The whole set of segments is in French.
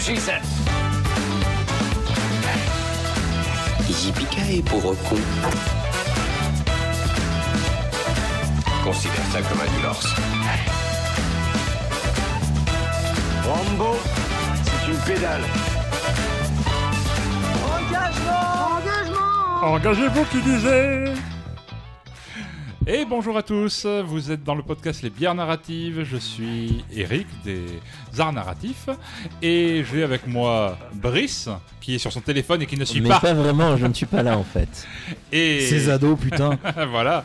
What she said. Yippee pauvre con. Considère ça comme un divorce. Rambo, c'est une pédale. Engagez-vous qui disait Et bonjour à tous, vous êtes dans le podcast Les bières narratives, je suis Eric des Arts Narratifs et j'ai avec moi Brice qui est sur son téléphone et qui ne suit Mais pas. pas vraiment, je ne suis pas là en fait. Et Ces ados, putain. voilà.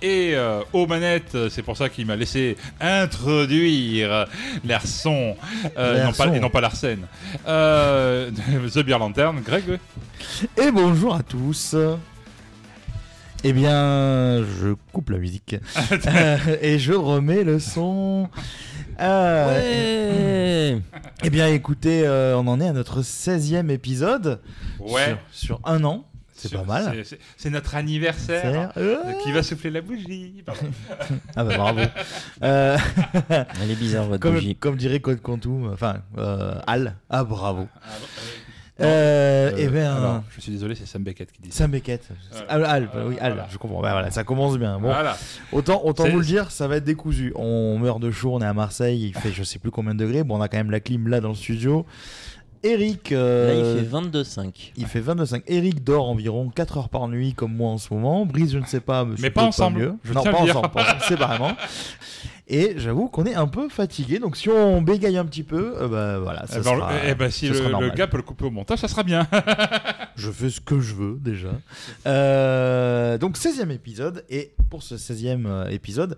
Et euh, aux manettes, c'est pour ça qu'il m'a laissé introduire l'Arson, euh, non L'Arson. pas, et non pas l'Arsène. Euh, The Beer Lantern, Greg Et bonjour à tous. Eh bien, je coupe la musique Euh, et je remets le son. Euh, Ouais. Eh bien, écoutez, euh, on en est à notre 16e épisode Ouais. sur, sur un an. C'est pas mal. c'est- notre anniversaire. Euh, Qui va souffler la bougie. Ah bah bravo. Euh, Elle est bizarre votre comme, bougie. comme dirait Code Quantum, enfin, euh, Al. Ah bravo. Ah, bon, Euh, euh, eh bien, alors, je suis désolé, c'est Sam Beckett qui dit ça. Sam Beckett. Voilà. Al, Al, bah oui, Al, Voilà. je comprends. Ouais, voilà, ça commence bien. Bon, Voilà. Autant, autant vous le dire, ça va être décousu. On meurt de chaud, on est à Marseille, il fait je sais plus combien de degrés. Bon, on a quand même la clim là dans le studio. Eric. Là, euh, il fait 22,5. il fait 22,5. Eric dort environ 4 heures par nuit, comme moi en ce moment. Brise, je ne sais pas. Mais c'est pas ensemble, mieux. je non, pas ensemble, pas ensemble, séparément. Et j'avoue qu'on est un peu fatigué. Donc si on bégaye un petit peu, euh, bah voilà. Ça Eh ben, sera, eh ben, si ça le, sera le gars peut le couper au montage, ça sera bien. Je fais ce que je veux déjà. Euh, donc 16e épisode. Et pour ce 16e euh, épisode,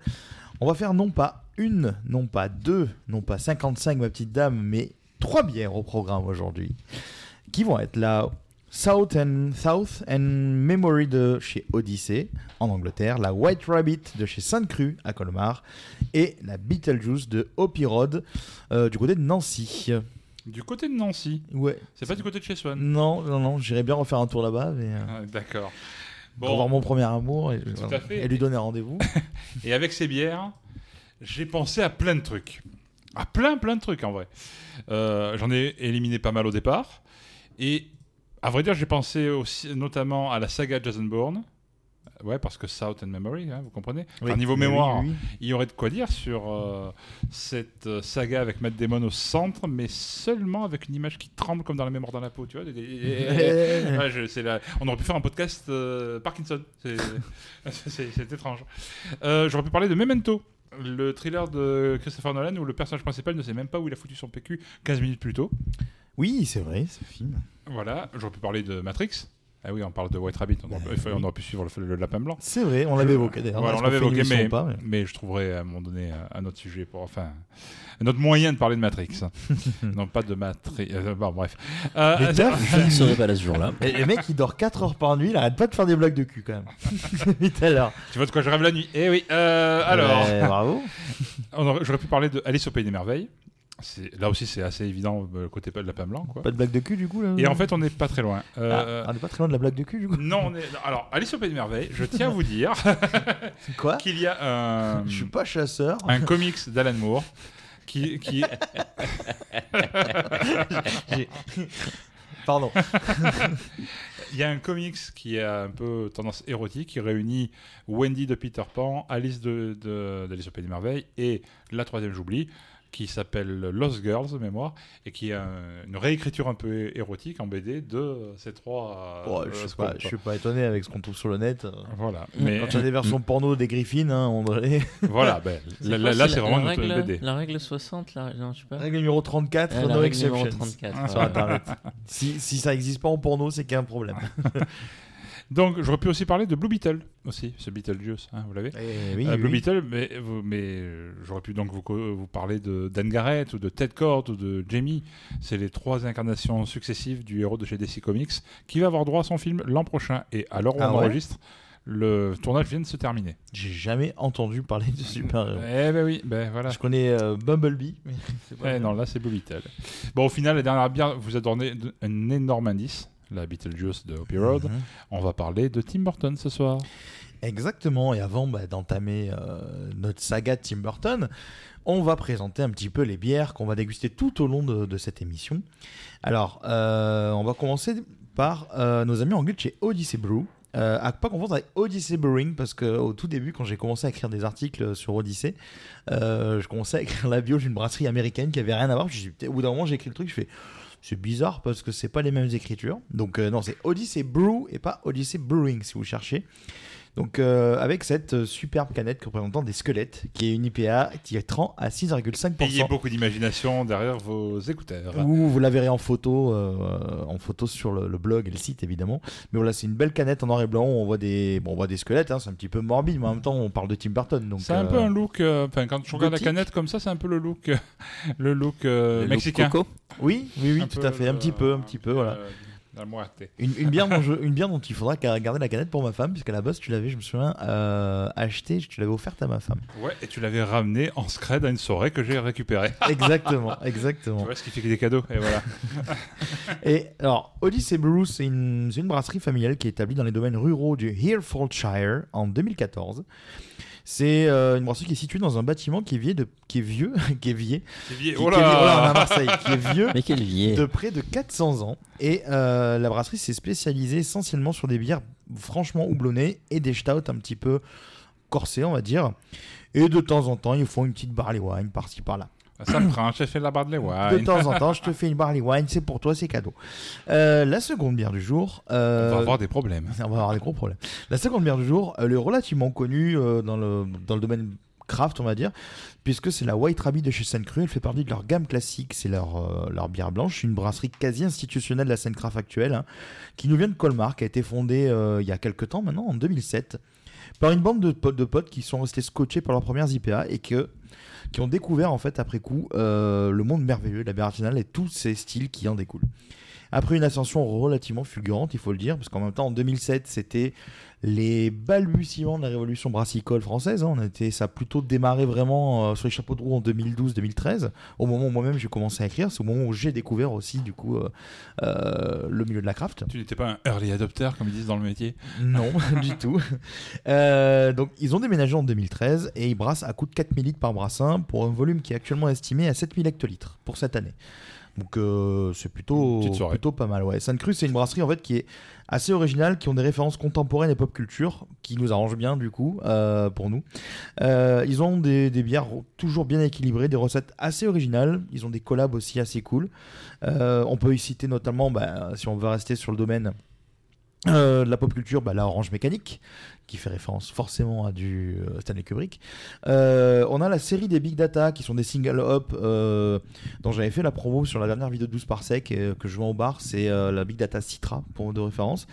on va faire non pas une, non pas deux, non pas 55 ma petite dame, mais trois bières au programme aujourd'hui. Qui vont être la South and, South and Memory de chez Odyssey en Angleterre, la White Rabbit de chez Sainte Cru à Colmar et la Beetlejuice de Hopi Road euh, du côté de Nancy. Du côté de Nancy. Ouais. C'est pas du côté de chez Swan. Non, non, non, j'irais bien refaire un tour là-bas, mais... euh, Ah, D'accord. pour voir mon premier amour et, à fait. et lui donner rendez-vous. et avec ces bières, j'ai pensé à plein de trucs. À plein, plein de trucs en vrai. Euh, J'en ai éliminé pas mal au départ. Et à vrai dire, j'ai pensé aussi notamment à la saga Jason Bourne. Ouais, parce que South and Memory, hein, vous comprenez Enfin, Niveau Oui, mémoire, oui, oui. il y aurait de quoi dire sur euh, cette euh, saga avec Matt Damon au centre, mais seulement avec une image qui tremble comme dans la mémoire dans la peau, tu vois. Ouais, je- la- On aurait pu faire un podcast euh, Parkinson. C'est étrange. Euh, J'aurais pu parler de Memento, le thriller de Christopher Nolan où le personnage principal ne sait même pas où il a foutu son PQ 15 minutes plus tôt. Oui, c'est vrai, ce film. Voilà. J'aurais pu parler de Matrix. Ah oui, on parle de White Rabbit. On aurait, on aurait pu suivre le, le lapin blanc. C'est vrai, on l'avait évoqué d'ailleurs. Voilà, Est-ce on l'avait évoqué, mais, ou pas, mais- mais je trouverai à un moment donné un- autre sujet pour, enfin, un autre moyen de parler de Matrix. non, pas de Matrix. euh, bon, bref. Euh, Mais euh, Je ne serai pas là ce jour-là. Et le mec, il dort 4 heures par nuit, il arrête pas de faire des blagues de cul quand même. À l'heure. tu vois de quoi je rêve la nuit Eh oui. euh, alors, Ouais, bravo. j'aurais pu parler de Alice au pays des merveilles. Là aussi, c'est assez évident euh, côté pas de lapin blanc, quoi. Pas de blague de cul du coup là Et en fait, on n'est pas très loin. Ah, Euh, on est pas très loin de la blague de cul du coup. Non, on est. Alors, Alice au pays des merveilles. Je tiens à vous dire Quoi? qu'il y a un, Je suis pas chasseur. un comics d'Alan Moore qui, Pardon. Il y a un comics qui a un peu tendance érotique, qui réunit Wendy de Peter Pan, Alice de, de- d'Alice au Pays des Merveilles et la troisième j'oublie, qui s'appelle Lost Girls de mémoire, et qui est un- une réécriture un peu érotique en BD de ces trois. Euh, je, suis scopes, pas, je suis pas étonné avec ce qu'on trouve sur le net. Voilà. Mais Quand il y a des versions porno des Griffins, hein, on dirait. voilà, ben, là, c'est vraiment la une règle, BD. La règle 60, la... non, je sais pas. Règle numéro 34, Ah, la no. 34. Ah, ouais. si, si ça existe pas en porno, c'est qu'il y a un problème. Donc, j'aurais pu aussi parler de Blue Beetle, aussi, ce Beetlejuice, hein, vous l'avez Eh oui, Euh, oui, Blue. Beetle, mais, euh, j'aurais pu donc vous, co- vous parler de Dan Garrett ou de Ted Kord ou de Jamie. C'est les trois incarnations successives du héros de chez DC Comics qui va avoir droit à son film l'an prochain. Et où Ah on ouais enregistre, le tournage vient de se terminer. J'ai jamais entendu parler de super-héros. Eh ben oui, ben voilà. Je connais euh, Bumblebee, mais pas Eh non, là c'est Blue Beetle. Bon, au final, la dernière bière vous a donné un énorme indice, la Beetlejuice de Hoppy Road. Mhm. On va parler de Tim Burton ce soir. Exactement, et avant bah, d'entamer euh, notre saga de Tim Burton, on va présenter un petit peu les bières qu'on va déguster tout au long de, de cette émission. Alors, euh, on va commencer par euh, nos amis anglais de chez Odyssey Brew. Euh, à pas confondre avec Odyssey Brewing parce que au tout début quand j'ai commencé à écrire des articles sur Odyssey euh, je commençais à écrire la bio d'une brasserie américaine qui avait rien à voir je me suis dit, au bout d'un moment j'ai écrit le truc je fais c'est bizarre parce que c'est pas les mêmes écritures. Donc euh, non c'est Odyssey Brew et pas Odyssey Brewing si vous cherchez donc euh, avec cette superbe canette représentant des squelettes, qui est une IPA titrant à 6,5%. Ayez beaucoup d'imagination derrière vos écouteurs. Ou vous la verrez en photo, euh, en photo sur le, le blog et le site évidemment. Mais voilà, c'est une belle canette en noir et blanc. où On voit des, bon, on voit des squelettes. hein, c'est un petit peu morbide, mais en même temps, on parle de Tim Burton. Donc C'est un euh, peu un look. euh, Enfin, quand je regarde la canette comme ça, c'est un peu le look, le look euh, mexicain. coco. Oui, oui, oui, Un tout à fait, un petit peu, un petit peu, voilà. La. Une, une bière dont je- une bière dont il faudra ga- garder la canette pour ma femme, puisqu'à la base, tu l'avais, je me souviens, euh, acheté, tu l'avais offerte à ma femme. Ouais, et tu l'avais ramené en scred à une soirée que j'ai récupérée. Exactement, tu exactement. vois ce qui fait que des cadeaux. Et voilà. Et alors, Odyssey Brew, c'est une, c'est une brasserie familiale qui est établie dans les domaines ruraux du Herefordshire en 2014. C'est euh, une brasserie qui est située dans un bâtiment qui est vieux, de, qui est vieux, qui est vieux, qui, Oh qui est on à Marseille, qui est vieux Mais quel vieil. de près de 400 ans. Et euh, la brasserie s'est spécialisée essentiellement sur des bières franchement houblonnées et des stouts un petit peu corsés, on va dire. Et de temps en temps, ils font une petite barley wine par-ci par-là. Ça me prend, j'ai fait la barre de De wine. temps en temps, je te fais une barley wine, c'est pour toi, c'est cadeau. Euh, la seconde bière du jour. euh, On va avoir des problèmes. on va avoir des gros problèmes. La seconde bière du jour, elle est relativement connue euh, dans, le, dans le domaine craft, on va dire, puisque c'est la White Rabbit de chez Sainte Cru. Elle fait partie de leur gamme classique, c'est leur, euh, leur bière blanche, une brasserie quasi institutionnelle de la scène craft actuelle, hein, qui nous vient de Colmar, qui a été fondée euh, il y a quelques temps maintenant, en 2007, par une bande de, potes- de potes qui sont restés scotchés par leurs premières IPA et que, qui ont découvert en fait après coup euh, le monde merveilleux de la bière et tous ces styles qui en découlent. Après une ascension relativement fulgurante, il faut le dire, parce qu'en même temps, en 2007, c'était les balbutiements de la révolution brassicole française. hein. On était, ça a plutôt démarré vraiment euh, sur les chapeaux de roue en 2012-2013, au moment où moi-même j'ai commencé à écrire. C'est au moment où j'ai découvert aussi, du coup, euh, euh, le milieu de la craft. Tu n'étais pas un early adopter, comme ils disent dans le métier? Non, du tout. Donc, ils ont déménagé en 2013 et ils brassent à coût de 4000 litres par brassin pour un volume qui est actuellement estimé à 7000 hectolitres pour cette année. Donc, euh, c'est plutôt, pas mal. Ouais. Sainte Cruz, c'est une brasserie en fait qui est assez originale, qui ont des références contemporaines et pop culture, qui nous arrangent bien du coup euh, pour nous. Euh, ils ont des, des bières toujours bien équilibrées, des recettes assez originales. Ils ont des collabs aussi assez cool. On peut y citer notamment, bah, si on veut rester sur le domaine euh, de la pop culture, bah, la Orange Mécanique, qui fait référence forcément à du euh, Stanley Kubrick. Euh, on a la série des Big Data, qui sont des single hop, euh, dont j'avais fait la promo sur la dernière vidéo de 12 par sec, euh, que je vends au bar. C'est la Big Data Citra, pour de référence.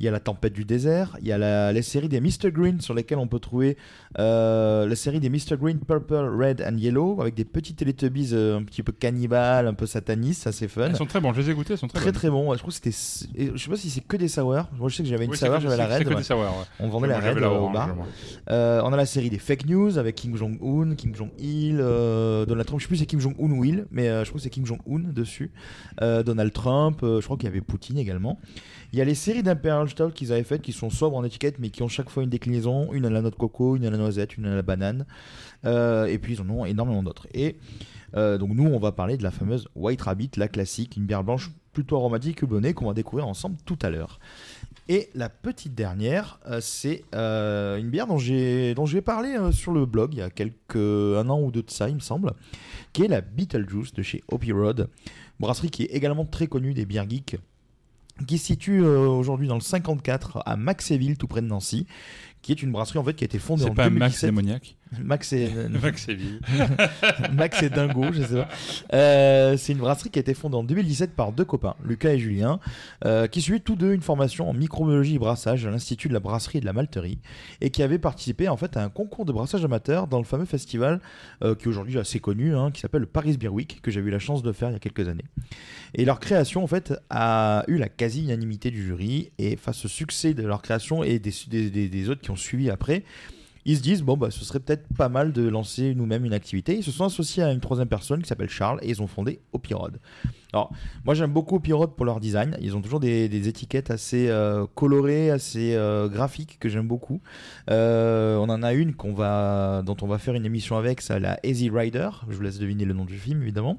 Il y a la Tempête du désert. Il y a la, les séries des Mr. Green, sur lesquelles on peut trouver la série des Mr. Green, Purple, Red and Yellow, avec des petits Teletubbies un petit peu cannibales, un peu satanistes, assez fun. Elles sont très bons, je les ai goûtés, elles sont très, Très très bon, Ouais, je crois que c'était. Je sais pas si c'est que des sours. Moi je sais que j'avais une Oui, c'est sour, j'avais la c'est- c'est red. que ouais. des sours, ouais. On vendait la la euh, au bar. Euh, on a la série des fake news avec Kim Jong-un, Kim Jong-il, euh, Donald Trump. Je sais plus si c'est Kim Jong-un ou il, mais euh, je crois que c'est Kim Jong-un dessus. Donald Trump, je crois qu'il y avait Poutine également. Il y a les séries d'Imperial Stout qu'ils avaient faites qui sont sobres en étiquette mais qui ont chaque fois une déclinaison, une à la noix de coco, une à la noisette, une à la banane. Et puis ils en ont énormément d'autres. Et donc nous on va parler de la fameuse White Rabbit, la classique, une bière blanche plutôt aromatique et honnête qu'on va découvrir ensemble tout à l'heure. Et la petite dernière, euh, c'est euh, une bière dont j'ai parlé euh, sur le blog il y a quelques un an ou deux de ça, il me semble, qui est la Beetlejuice de chez Hoppy Road, brasserie qui est également très connue des bières geeks, qui se situe aujourd'hui dans le 54 à Maxéville, tout près de Nancy, qui est une brasserie en fait qui a été fondée en C'est pas Max 2017. démoniaque Max et Max et Bill. Max et Dingo, je sais pas. Euh, c'est une brasserie qui a été fondée en 2017 par deux copains, Lucas et Julien, euh, qui suivaient tous deux une formation en microbiologie et brassage à l'Institut de la brasserie et de la malterie, et qui avaient participé en fait à un concours de brassage amateur dans le fameux festival euh, qui est aujourd'hui assez connu, hein, qui s'appelle le Paris Beer Week, que j'ai eu la chance de faire il y a quelques années. Et leur création en fait a eu la quasi-unanimité du jury, et face au succès de leur création et des, des- des- des autres qui ont suivi après, ils se disent bon bah ce serait peut-être pas mal de lancer nous-mêmes une activité. Ils se sont associés à une troisième personne qui s'appelle Charles et ils ont fondé Opirod. Alors moi j'aime beaucoup Opirod pour leur design. Ils ont toujours des, étiquettes assez euh, colorées, assez euh, graphiques que j'aime beaucoup. Euh, on en a une dont on va faire une émission avec, c'est la Easy Rider. Je vous laisse deviner le nom du film évidemment.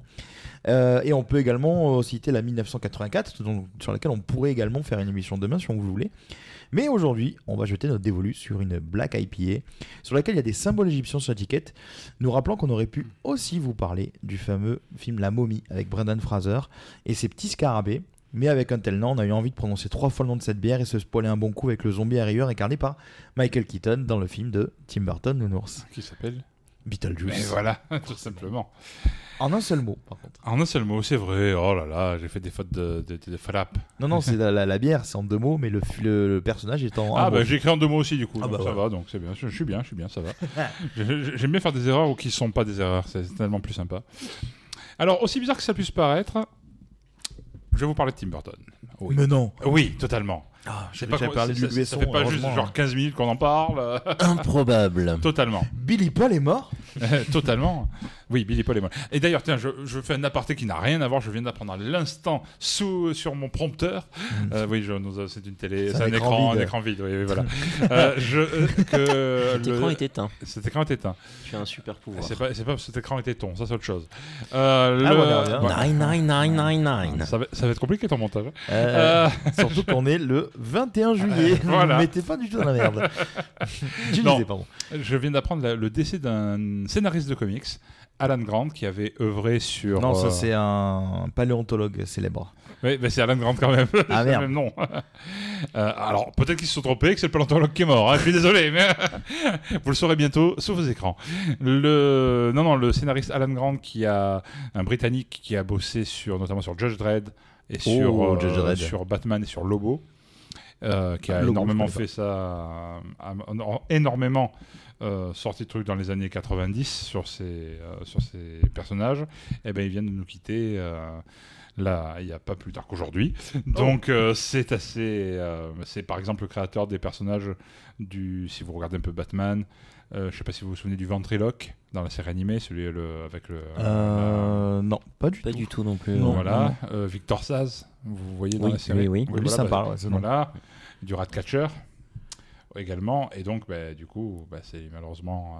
Et on peut également citer la 1984, dont- sur laquelle on pourrait également faire une émission demain si on vous voulez. Mais aujourd'hui, on va jeter notre dévolu sur une Black IPA, sur laquelle il y a des symboles égyptiens sur l'étiquette, nous rappelant qu'on aurait pu aussi vous parler du fameux film La momie avec Brendan Fraser et ses petits scarabées. Mais avec un tel nom, on a eu envie de prononcer trois fois le nom de cette bière et se spoiler un bon coup avec le zombie arrière incarné par Michael Keaton dans le film de Tim Burton, Nounours. Qui s'appelle Beetlejuice. Et voilà, tout simplement. En un seul mot, par contre. En un seul mot, c'est vrai. Oh là là, j'ai fait des fautes de, de, de, de frappe. Non, non, c'est la, la- la bière, c'est en deux mots, mais le, le- le personnage est en Ah bah j'ai écrit en deux mots aussi du coup. Ah donc bah ça va, donc c'est bien. Je, je suis bien, je suis bien, ça va. J'aime bien faire des erreurs ou qui sont pas des erreurs. C'est tellement plus sympa. Alors aussi bizarre que ça puisse paraître, je vais vous parler de Tim Burton. Oui, Mais non. oui totalement. Ah, C'est j'avais déjà quoi- parlé de ça, Luc ça- Besson, fait pas juste genre 15 minutes qu'on en parle. Improbable. totalement. Billy Paul est mort? Totalement. Oui, Billy Paul est mort. Et d'ailleurs, tiens, je, je fais un aparté qui n'a rien à voir. Je viens d'apprendre à l'instant sous sur mon prompteur. Euh, oui, je, nous, c'est une télé, C'est un un, écran écran, vide. un écran vide. Oui, oui, voilà. Euh, je, euh, que Cet le- écran est éteint. Cet écran est éteint. Tu as un super pouvoir. C'est pas, c'est pas cet écran était ton, ça c'est autre chose. Euh, Ah, le- voilà, voilà. voilà. 99999. Ça va, ça va être compliqué ton montage. hein. Euh, Euh, Surtout qu'on est le 21 juillet. Voilà. T'es pas du tout dans la merde. tu Non. disais, pardon. je viens d'apprendre le décès d'un scénariste de comics, Alan Grant, qui avait œuvré sur. Non, ça euh, c'est un paléontologue célèbre. Oui, mais c'est Alan Grant quand même. Ah, merde. le même nom. Euh, alors, peut-être qu'ils se sont trompés, que c'est le paléontologue qui est mort. hein, je suis désolé, mais vous le saurez bientôt sous vos écrans. Le... Non, non, le scénariste Alan Grant, qui a un Britannique qui a bossé sur, notamment sur Judge Dredd et Oh, sur, euh, Judge Dredd. sur Batman et sur Lobo, euh, qui a Lobo, énormément fait ça, a- énormément euh, sorti de trucs dans les années 90 sur ces, euh, sur ces personnages, et ben ils viennent de nous quitter. euh, Là, il n'y a pas plus tard qu'aujourd'hui. Donc, euh, c'est assez. euh, c'est par exemple le créateur des personnages du. Si vous regardez un peu Batman, euh, je ne sais pas si vous vous souvenez du ventriloque dans la série animée, celui le, avec le. Euh, non, pas du Pas tout. du tout non plus. Non. voilà. Euh, Victor Saz, vous voyez dans Oui, la série. oui, oui. Lui, ça me parle, ouais, ce nom. voilà. Du Ratcatcher également. Et donc, bah, du coup, bah, c'est malheureusement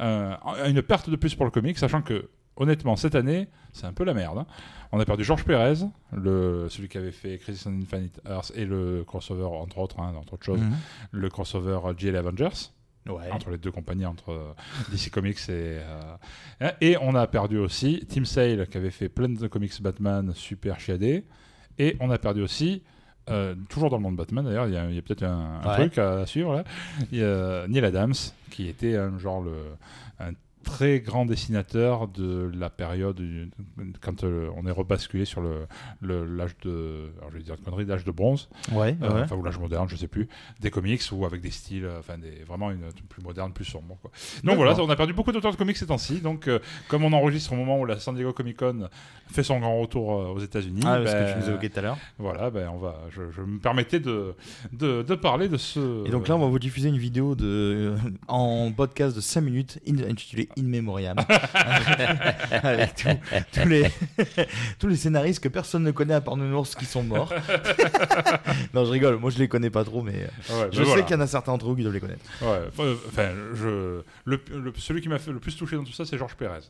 euh, un- une perte de plus pour le comic, sachant que, honnêtement, cette année, c'est un peu la merde. hein. On a perdu Georges Pérez, le, celui qui avait fait Crisis on Infinite Earths et le crossover, entre autres, hein, entre autres choses, Mhm. le crossover GL Avengers Ouais. entre les deux compagnies, entre euh, DC Comics et. euh, hein, et on a perdu aussi Tim Sale qui avait fait plein de comics Batman super chiadés. Et on a perdu aussi. Euh, toujours dans le monde Batman d'ailleurs, il y a, peut-être un, un Ouais. truc à suivre là. Il y a Neil Adams qui était un genre le, un très grand dessinateur de la période quand euh, on est rebasculé sur le le- l'âge de alors je vais dire une connerie l'âge de bronze Ouais, euh, ouais. enfin ou l'âge moderne, je sais plus, des comics ou avec des styles, euh, enfin des, vraiment une plus moderne, plus sombre. Quoi. Donc voilà, on a perdu beaucoup d'auteurs de comics ces temps-ci. Donc euh, comme on enregistre au moment où la San Diego Comic Con fait son grand retour aux États-Unis, Ah, ben, que tu nous évoquais tout à l'heure. voilà, ben on va, je, je me permettais de, de, de parler de ce. Et donc là, on va vous diffuser une vidéo de, en podcast de 5 minutes in- intitulée In Memoriam. Avec tous- tous, les, tous les scénaristes que personne ne connaît à part Nounours qui sont morts. non, je rigole. Moi, je les connais pas trop, mais Ouais, ben je sais voilà. qu'il y en a certains d'entre vous qui doivent les connaître. Ouais, enfin, je, le, le- celui qui m'a fait le plus toucher dans tout ça, c'est Georges Pérez.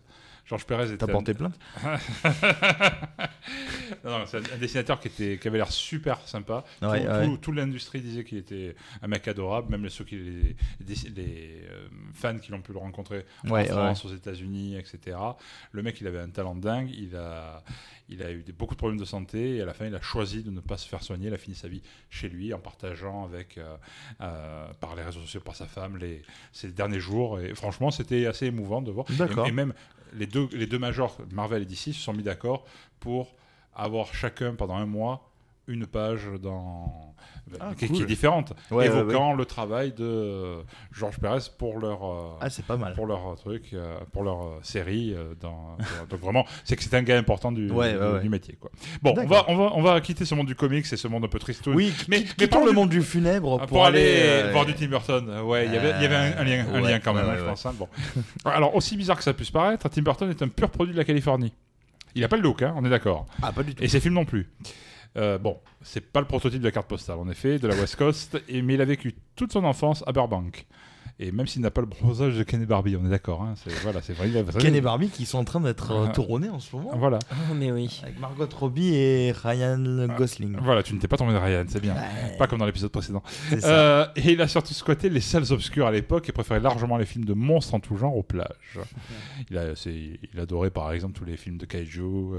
Georges Pérez était T'as un- porté plainte Non, non, c'est un, un dessinateur qui, était, qui avait l'air super sympa. Ouais, tout, ouais. tout- toute l'industrie disait qu'il était un mec adorable, même ceux qui, les, euh, fans qui l'ont pu le rencontrer Ouais, en France, aux États-Unis, etc. Le mec, il avait un talent dingue. Il a, Il a eu des- beaucoup de problèmes de santé et à la fin, il a choisi de ne pas se faire soigner. Il a fini sa vie chez lui en partageant avec, euh, euh, par les réseaux sociaux, par sa femme, les, ses derniers jours. Et franchement, c'était assez émouvant de voir. D'accord. Et, et même les deux, les deux majors, Marvel et DC, se sont mis d'accord pour avoir chacun pendant un mois une page dans Ah, qui, cool. qui est différente, Ouais, ouais, évoquant le travail de euh, Georges Pérez pour leur euh, Ah, c'est pas mal. pour leur truc, euh, pour leur série. dans, donc vraiment, c'est que c'est un gars important du, du, métier. Quoi. Bon, on va, on, va, on va quitter ce monde du comics et ce monde un peu tristoun. Oui, mais, mais, parlons le monde du funèbre Ah, pour, aller, euh, voir du Tim Burton. Ouais, il y avait, il y avait un, un lien, un lien quand même, hein, je pense. hein. Bon. Alors, aussi bizarre que ça puisse paraître, Tim Burton est un pur produit de la Californie. Il n'a pas le look, hein, on est d'accord. Ah, pas du tout. Et ses films non plus. Euh, bon, c'est pas le prototype de la carte postale, en effet, de la West Coast, et, mais il a vécu toute son enfance à Burbank. Et même s'il n'a pas le bronzage de Ken et Barbie, on est d'accord. Hein, c'est voilà, c'est vrai. Ken et Barbie qui sont en train d'être euh, Ah. tournés en ce moment. Voilà, Oh, mais oui. Avec Margot Robbie et Ryan Gosling. voilà, tu ne t'es pas tombé de Ryan, c'est bien. Ouais, Pas comme dans l'épisode précédent. Euh, et il a surtout squatté les salles obscures à l'époque et préférait largement les films de monstres en tout genre aux plages. Il, a, c'est- il adorait par exemple tous les films de Kaiju, euh,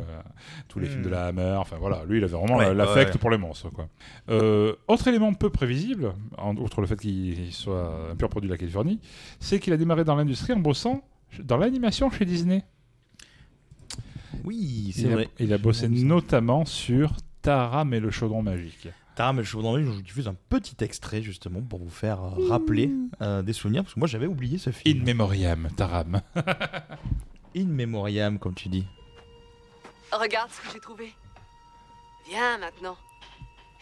tous les films de la Hammer. Enfin voilà, lui il avait vraiment Ouais, la- l'affect ouais. pour les monstres. Quoi. Euh, autre élément peu prévisible, en- outre le fait qu'il soit un pur produit de la Californie, c'est qu'il a démarré dans l'industrie en bossant dans l'animation chez Disney. Oui, c'est vrai. il a bossé notamment sur Taram et le chaudron magique. Taram et le dans l'œil, je vous diffuse un petit extrait justement pour vous faire euh, rappeler euh, des souvenirs parce que moi j'avais oublié ce In film. memoriam, Taram. In memoriam, comme tu dis. Regarde ce que j'ai trouvé. Viens maintenant.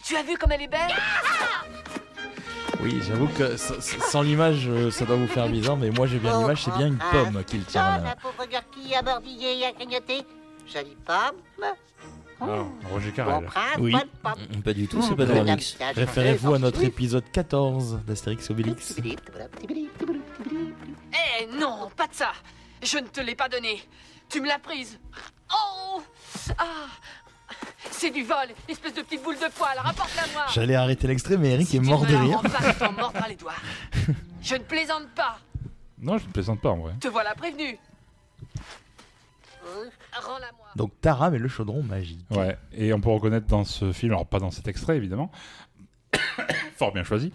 Tu as vu comme elle est belle? Oui, j'avoue que sans l'image, euh, ça doit vous faire bizarre, mais moi j'ai bien l'image, c'est bien une pomme qu'il tient. Dans la la pauvre gurquille a mordillé et a grignoté. Jolie pomme. Alors, Roger Bon Carrel. Oui. pomme. Mm, Pas du tout, c'est pas Madame dans mix. Sage, Référez-vous à notre épisode 14 d'Astérix Obélix. Eh non, pas de ça. Je ne te l'ai pas donné. Tu me l'as prise. Oh Ah C'est du vol, espèce de petite boule de poil. Rapporte-la moi. J'allais arrêter l'extrait, mais Eric Si est mort de rire. pas, les doigts. Je ne plaisante pas. Non, je ne plaisante pas en vrai. Te voilà prévenu. Donc Taram et le chaudron magique. Ouais, et on peut reconnaître dans ce film, alors pas dans cet extrait évidemment, fort bien choisi,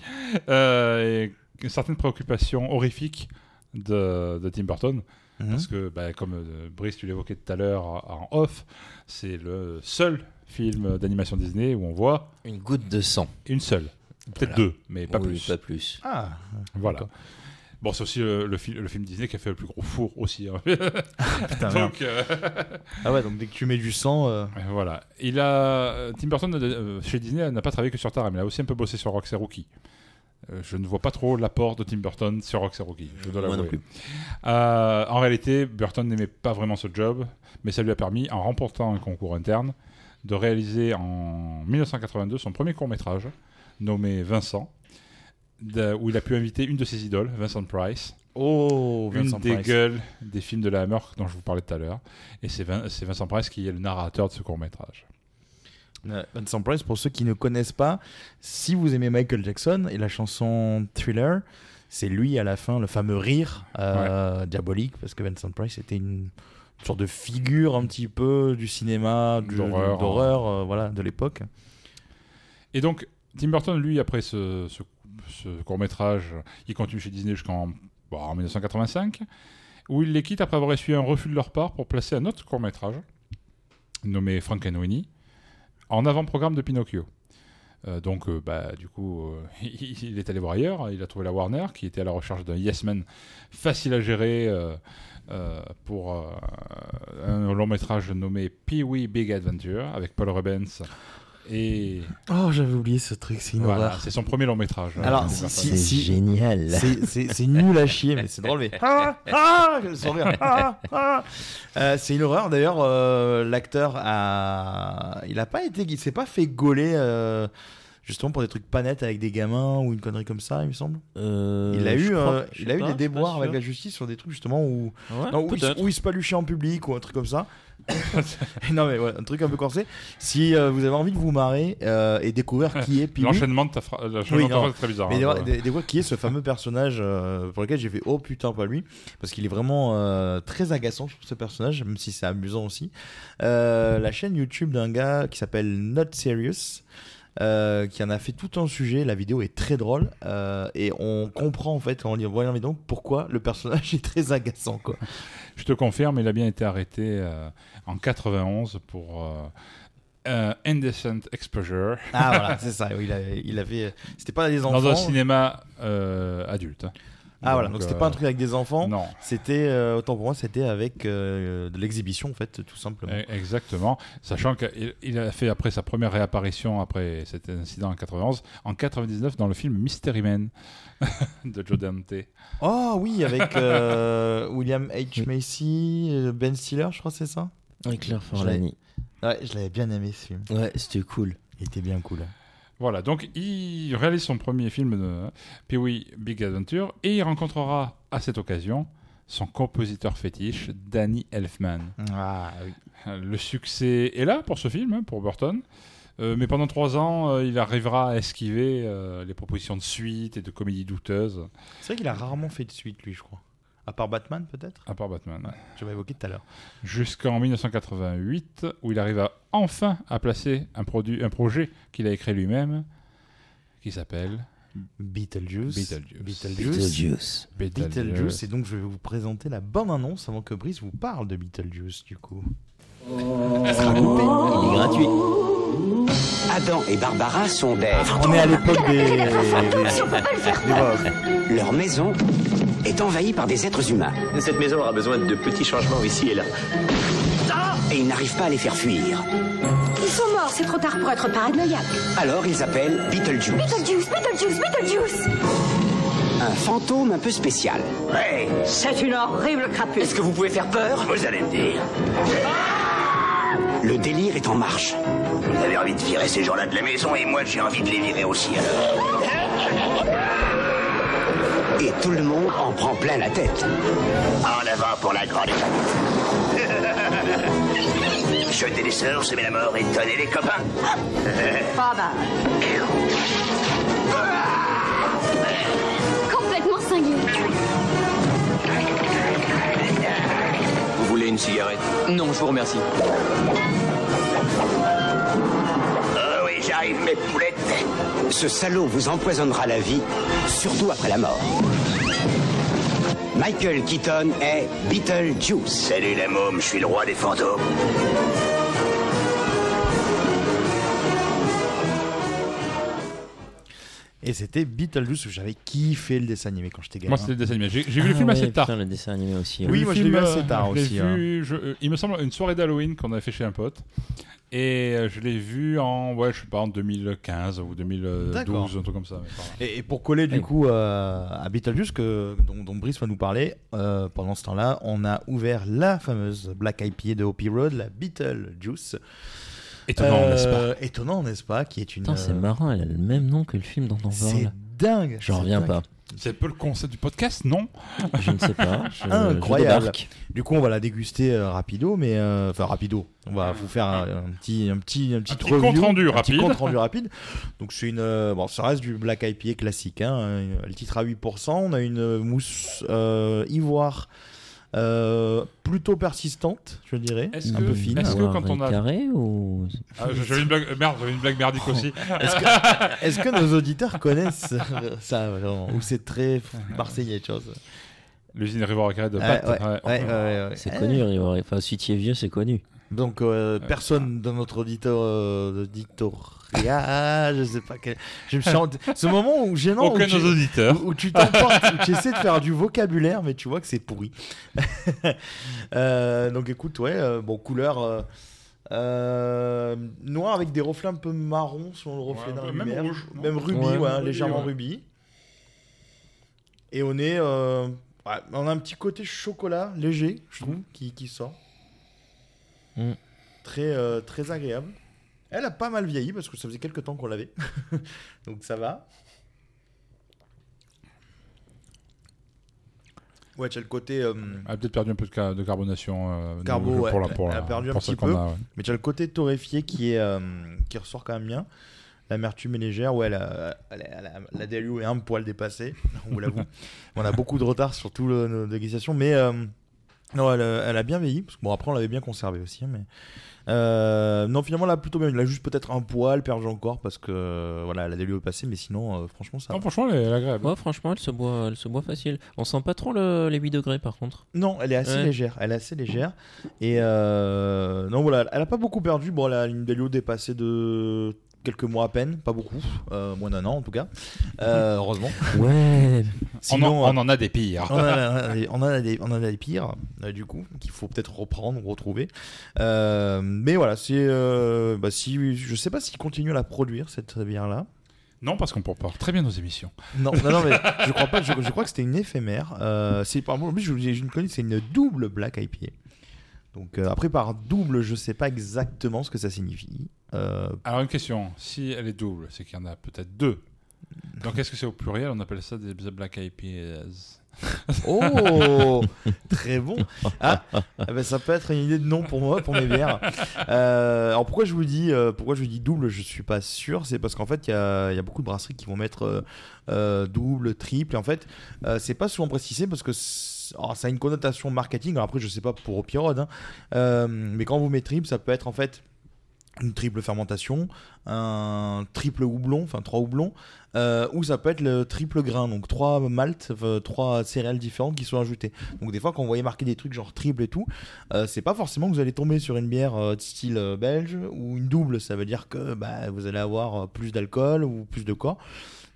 euh, et certaines préoccupations horrifiques de, de Tim Burton. Mhm. Parce que, bah, comme euh, Brice, tu l'évoquais tout à l'heure en off, c'est le seul film d'animation Disney où on voit Une goutte de sang. une seule. Peut-être deux, mais pas Oui, plus. Pas plus. Ah, Voilà. D'accord. Bon, c'est aussi le, le, fi- le film Disney qui a fait le plus gros four aussi. hein. putain. Donc, euh, ah ouais, donc dès que tu mets du sang. euh, Euh, Voilà. Il a euh, Tim Burton euh, chez Disney n'a pas travaillé que sur Taram, il a aussi un peu bossé sur Rox et Rookie. Euh, je ne vois pas trop l'apport de Tim Burton sur et Rookie. Je dois Moi non l'avouer. plus. Euh, en réalité, Burton n'aimait pas vraiment ce job, mais ça lui a permis, en remportant un concours interne, de réaliser en 1982 son premier court métrage nommé Vincent, où il a pu inviter une de ses idoles, Vincent Price, Oh, Vincent une des Price. gueules des films de la Hammer dont je vous parlais tout à l'heure. Et c'est Vin- c'est Vincent Price qui est le narrateur de ce court métrage. Euh, Vincent Price, pour ceux qui ne connaissent pas, si vous aimez Michael Jackson et la chanson Thriller, c'est lui à la fin, le fameux rire euh, diabolique, parce que Vincent Price était une sorte de figure un petit peu du cinéma, du- D'horreur. d'horreur, euh, voilà, de l'époque. Et donc, Tim Burton, lui, après ce, court métrage, il continue chez Disney jusqu'en bon, en 1985, où il les quitte après avoir reçu un refus de leur part pour placer un autre court métrage, nommé Frankenweenie, en avant-programme de Pinocchio. Euh, donc, euh, bah, du coup, euh, il est allé voir ailleurs. Il a trouvé la Warner, qui était à la recherche d'un Yes Man facile à gérer pour un long métrage nommé Pee-wee Big Adventure avec Paul Rubens et Oh, j'avais oublié ce truc, c'est une voilà, horreur. c'est son premier long métrage. Alors, si- si-. C'est génial. C'est- nul à chier, mais c'est drôle. Mais... Ah, ah, sourire. Ah, ah. Euh, c'est une horreur. D'ailleurs, euh, l'acteur a, il a pas été, il s'est pas fait gauler. euh, justement pour des trucs pas nets avec des gamins ou une connerie comme ça, il me semble. Euh, il a eu, crois- euh, il a eu des déboires avec la justice sur des trucs justement où, Ouais, non, où, il, peut-être. où il se paluchait en public ou un truc comme ça. non mais ouais, un truc un peu corsé. Si euh, vous avez envie de vous marrer euh, et découvrir qui est L'enchaînement de ta l'enchaînement Oui, phrase est très bizarre. mais hein, des, qui est ce fameux personnage euh, pour lequel j'ai fait oh putain pas lui parce qu'il est vraiment euh, très agaçant je trouve ce personnage même si c'est amusant aussi. Euh, la chaîne YouTube d'un gars qui s'appelle Not Serious. Euh, qui en a fait tout un sujet, la vidéo est très drôle euh, et on comprend en fait en voyant la vidéo pourquoi le personnage est très agaçant quoi. Je te confirme, il a bien été arrêté euh, en 91 pour indecent exposure Ah voilà c'est ça, il avait, il avait c'était pas des enfants. dans un cinéma euh, adulte. Ah voilà donc c'était euh, pas un truc avec des enfants, Non, c'était euh, autant pour moi c'était avec euh, de l'exhibition en fait tout simplement. e- exactement. Sachant qu'il il a fait après sa première réapparition après cet incident en 91, en 99 dans le film Mystery Man de Joe Dante. Oh oui, avec euh, William H. Macy, Ben Stiller, je crois c'est ça? Avec Claire Forlani. Ouais, je l'avais bien aimé ce film. Ouais, c'était cool. Il était bien cool. Voilà, donc il réalise son premier film de euh, Pee-wee Big Adventure et il rencontrera à cette occasion son compositeur fétiche, Danny Elfman. Ah oui. Le succès est là pour ce film, hein, pour Burton. Euh, mais pendant trois ans, euh, il arrivera à esquiver euh, les propositions de suite et de comédies douteuses, C'est vrai qu'il a rarement fait de suite, lui, je crois. À part Batman, peut-être? À part Batman. ouais. Je l'avais évoqué tout à l'heure. Jusqu'en 1988, où il arriva enfin à placer un, produit, un projet qu'il a écrit lui-même, qui s'appelle Beetlejuice. Beetlejuice. Beetlejuice. Beetlejuice. Beetlejuice. Et donc, je vais vous présenter la bonne annonce avant que Brice vous parle de Beetlejuice, du coup. Il est gratuit. Adam et Barbara sont des... On est à l'époque des. des. Leur maison est envahie par des êtres humains. Cette maison aura besoin de petits changements ici et là. Et ils n'arrivent pas à les faire fuir. Ils sont morts, c'est trop tard pour être paranoïaque. Alors ils appellent Beetlejuice. Beetlejuice, Beetlejuice, Beetlejuice Un fantôme un peu spécial. Ouais, C'est une horrible crapule. Est-ce que vous pouvez faire peur? Vous allez me dire. Le délire est en marche. Vous avez envie de virer ces gens-là de la maison et moi j'ai envie de les virer aussi alors. Tout le monde en prend plein la tête. En avant pour la grande étape. Jeter les sorts, semer la mort et donner les copains. Pas mal. Complètement cinglé. Vous voulez une cigarette? Non, je vous remercie. Oh oui, j'arrive mes poulettes. Ce salaud vous empoisonnera la vie, surtout après la mort. Michael Keaton est Beetlejuice. Salut la môme, je suis le roi des fantômes. Et c'était Beetlejuice. J'avais kiffé le dessin animé quand j'étais gamin. Moi, c'était le dessin animé. J'ai vu le Ah film ouais, assez tard. putain, le dessin animé aussi. Oui, Le moi, je l'ai film, vu assez euh, tard je l'ai aussi, hein. je- euh, il me semble une soirée d'Halloween qu'on avait fait chez un pote. Et euh, je l'ai vu en, ouais, je sais pas, en 2015 ou 2012, D'accord. un truc comme ça. Et, et pour coller du Oui. coup euh, à Beetlejuice, que, dont, dont Brice va nous parler, euh, pendant ce temps-là, on a ouvert la fameuse Black IPA de Hopi Road, la Beetlejuice. Étonnant, Euh, n'est-ce pas Étonnant, n'est-ce pas Qui est une. Putain, c'est euh, marrant, elle a le même nom que le film dont on C'est parle. dingue. J'en c'est reviens dingue. pas. C'est un peu le concept du podcast, non Je ne sais pas. Je, Incroyable. je. Du coup, on va la déguster euh, rapido, mais euh, enfin rapido. On va vous faire un, un petit, un petit, un petit, Un petit review, compte rendu un petit rapide. compte rendu rapide. Donc c'est une, euh, bon, ça reste du Black IPA classique. Hein, le titre à 8%. On a une mousse euh, ivoire euh, plutôt persistante, je dirais, Est-ce un que- peu fine. est-ce que Avoir quand on a- carré ou Ah, J'avais une blague, merde, j'avais une blague merdique aussi. Est-ce que, est-ce que nos auditeurs connaissent ça vraiment Ou c'est très marseillais, chose L'usine Rivera Carré de Bath. ouais, ouais. ouais, ouais, ouais. c'est connu Rivera. Enfin, si tu es vieux, c'est connu. Donc euh, personne dans notre auditeur euh, auditoria, je sais pas quel. Je me rendu- ce moment où gênant Aucun où de tu, nos auditeurs. où, où tu t'emportes, où tu essaies de faire du vocabulaire, mais tu vois que c'est pourri. Euh, donc écoute, ouais, euh, bon couleur euh, euh, noir avec des reflets un peu marron selon le reflet Ouais, la même lumière. rouge, non même rubis, Ouais, légèrement ouais. rubis. Et on est, euh, ouais, on a un petit côté chocolat léger, je trouve, qui, qui sort. Mm. Très, euh, très agréable. Elle a pas mal vieilli parce que ça faisait quelques temps qu'on l'avait. Donc ça va. Ouais, tu as le côté. euh, Elle a peut-être perdu un peu de, ca- de carbonation. euh, Carbo, de- ouais. pour la, pour Elle a perdu un petit peu. a, ouais. Mais tu as le côté torréfié qui, est, euh, qui ressort quand même bien. L'amertume est légère. Ouais, la, la, la, la DLU est un poil dépassée, on vous l'avoue. on a beaucoup de retard sur tout le, nos dégustations. Mais euh, non, elle, a- elle a bien vieilli. Parce que, bon, après, on l'avait bien conservé aussi. hein, mais... Euh, non, finalement, elle a plutôt bien. Il a juste peut-être un poil perdu encore parce que euh, voilà, la DLU est passée. Mais sinon, euh, franchement, ça. Non, franchement, elle est, elle est agréable. Ouais, franchement, elle se boit, elle se boit facile. On sent pas trop le- les 8 degrés par contre. Non, elle est assez Ouais. légère. Elle est assez légère. Et euh, non, voilà, elle a pas beaucoup perdu. Bon, elle a une Delio dépassée de quelques mois à peine, pas beaucoup, euh, moins d'un an en tout cas. Euh, heureusement. Ouais. On, en, on en a des pires. On en a, on en a des, on en a des pires, euh, du coup, qu'il faut peut-être reprendre ou retrouver. Euh, mais voilà, c'est. euh, bah, si, je sais pas s'il continue à la produire, cette bière-là. Non, parce qu'on prépare très bien nos émissions. Non, non, non, mais je crois pas. Je, je crois que c'était une éphémère. Euh, c'est par en plus, je, je ne connais, c'est une double Black IPA. Donc euh, après par double, je sais pas exactement ce que ça signifie. Euh, Alors, une question. Si elle est double, c'est qu'il y en a peut-être deux. Donc, est-ce que c'est au pluriel? On appelle ça des Black IPAs. Oh, très bon. Ah, ah ben, ça peut être une idée de nom pour moi, pour mes bières. Euh, alors pourquoi je vous dis, euh, pourquoi je vous dis double, je suis pas sûr. C'est parce qu'en fait, il y y a beaucoup de brasseries qui vont mettre euh, double, triple. Et en fait, c'est pas souvent précisé parce que alors, ça a une connotation marketing. Alors après, je sais pas pour Opirod, hein. Mais quand vous mettez triple, ça peut être en fait une triple fermentation, un triple houblon, enfin trois houblons, euh, ou ça peut être le triple grain, donc trois maltes, euh, trois céréales différentes qui sont ajoutées. Donc des fois quand vous voyez marquer des trucs genre triple et tout, euh, c'est pas forcément que vous allez tomber sur une bière euh, de style euh, belge ou une double, ça veut dire que bah, vous allez avoir plus d'alcool ou plus de corps.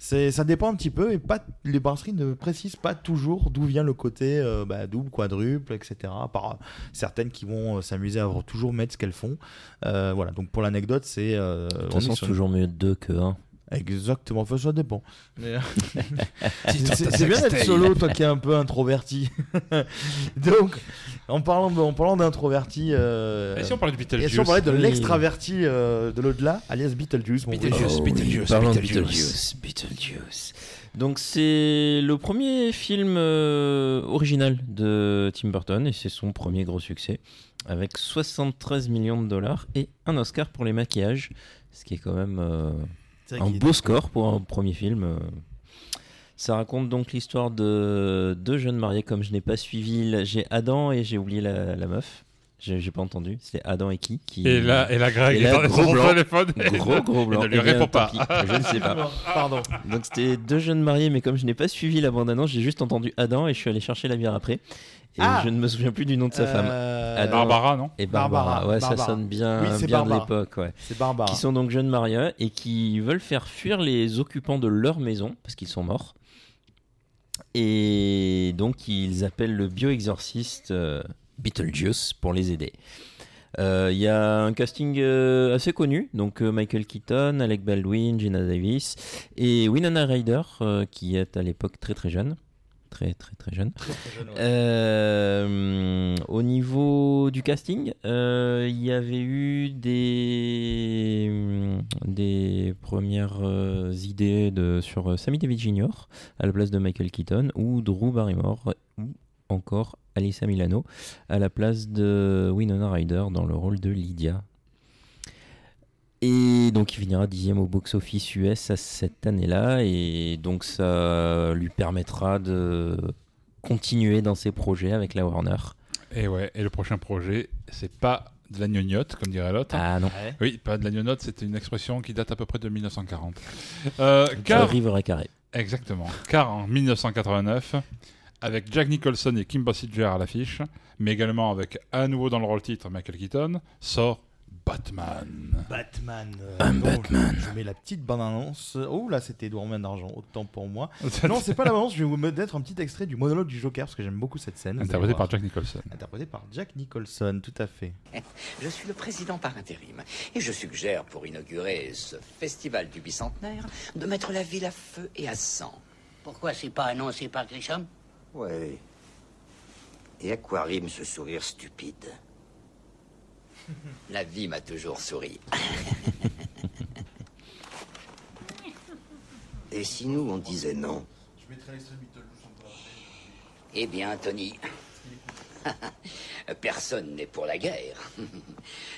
C'est, ça dépend un petit peu et pas, les brasseries ne précisent pas toujours d'où vient le côté euh, bah, double, quadruple, etc. Par certaines qui vont euh, s'amuser à toujours mettre ce qu'elles font. Euh, voilà, donc pour l'anecdote, c'est. De toute façon, c'est toujours mieux 2 que 1. Exactement, enfin, ça dépend. Mais, c'est bien d'être solo, toi qui es un peu introverti. Donc, en parlant de- en parlant d'introverti. euh, Et si on parlait de Beetlejuice Et si on parlait de l'extraverti euh, de l'au-delà, alias Beetlejuice. mon Beetlejuice, gars. Beetlejuice, Parlons Beetlejuice. Beetlejuice. Beetlejuice. Donc c'est le premier film euh, original de Tim Burton et c'est son premier gros succès avec 73 millions de dollars et un Oscar pour les maquillages, ce qui est quand même euh, un beau score pour un premier film. euh. Ça raconte donc l'histoire de deux jeunes mariés comme je n'ai pas suivi. J'ai Adam et j'ai oublié la, la meuf. J'ai pas entendu. C'était Adam et qui, qui... Et là, et là Greg Et là, gros blanc. téléphone. Gros gros blanc. Il ne lui répond pas. pis, je ne sais pas. Pardon. Donc c'était deux jeunes mariés, mais comme je n'ai pas suivi la bande-annonce, j'ai juste entendu Adam et je suis allé chercher la bière après. Et Ah je ne me souviens plus du nom de sa femme. Euh, Barbara, non Et Barbara. Barbara, ouais, Barbara. ça sonne bien, Oui, bien de l'époque. Ouais. C'est Barbara. Qui sont donc jeunes mariés et qui veulent faire fuir les occupants de leur maison parce qu'ils sont morts. Et donc ils appellent le bioexorciste euh, Beetlejuice pour les aider. Euh, Il y a un casting euh, assez connu, donc euh, Michael Keaton, Alec Baldwin, Gina Davis et Winona Ryder, euh, qui est à l'époque très très jeune. Très très très jeune. Euh, au niveau du casting, euh, il y avait eu des, des premières euh, idées de, sur Sammy Davis Jr. à la place de Michael Keaton ou Drew Barrymore ou encore Alyssa Milano à la place de Winona Ryder dans le rôle de Lydia. Et donc il finira dixième au box-office US à cette année-là et donc ça lui permettra de continuer dans ses projets avec la Warner. Et ouais, et le prochain projet, c'est pas de la gnognotte, comme dirait l'autre. Ah non, Oui, pas de la gnognotte, c'est une expression qui date à peu près de 1940. Euh, car, River Carré. exactement, car en 1989, avec Jack Nicholson et Kim Basinger à l'affiche, mais également avec à nouveau dans le rôle titre Michael Keaton, sort Batman. Batman. euh, Un Batman. Je mets la petite bande-annonce. Oh là, c'était Edouard Main d'Argent, autant pour moi. Non, c'est pas la bande-annonce, je vais vous mettre un petit extrait du monologue du Joker parce que j'aime beaucoup cette scène. Interprété par Jack Nicholson. Interprété par Jack Nicholson, tout à fait. Je suis le président par intérim et je suggère pour inaugurer ce festival du bicentenaire de mettre la ville à feu et à sang. Pourquoi c'est pas annoncé par Grissom? Ouais. Et à quoi rime ce sourire stupide? La vie m'a toujours souri. Et si nous, on disait non? Eh bien, Tony, personne n'est pour la guerre.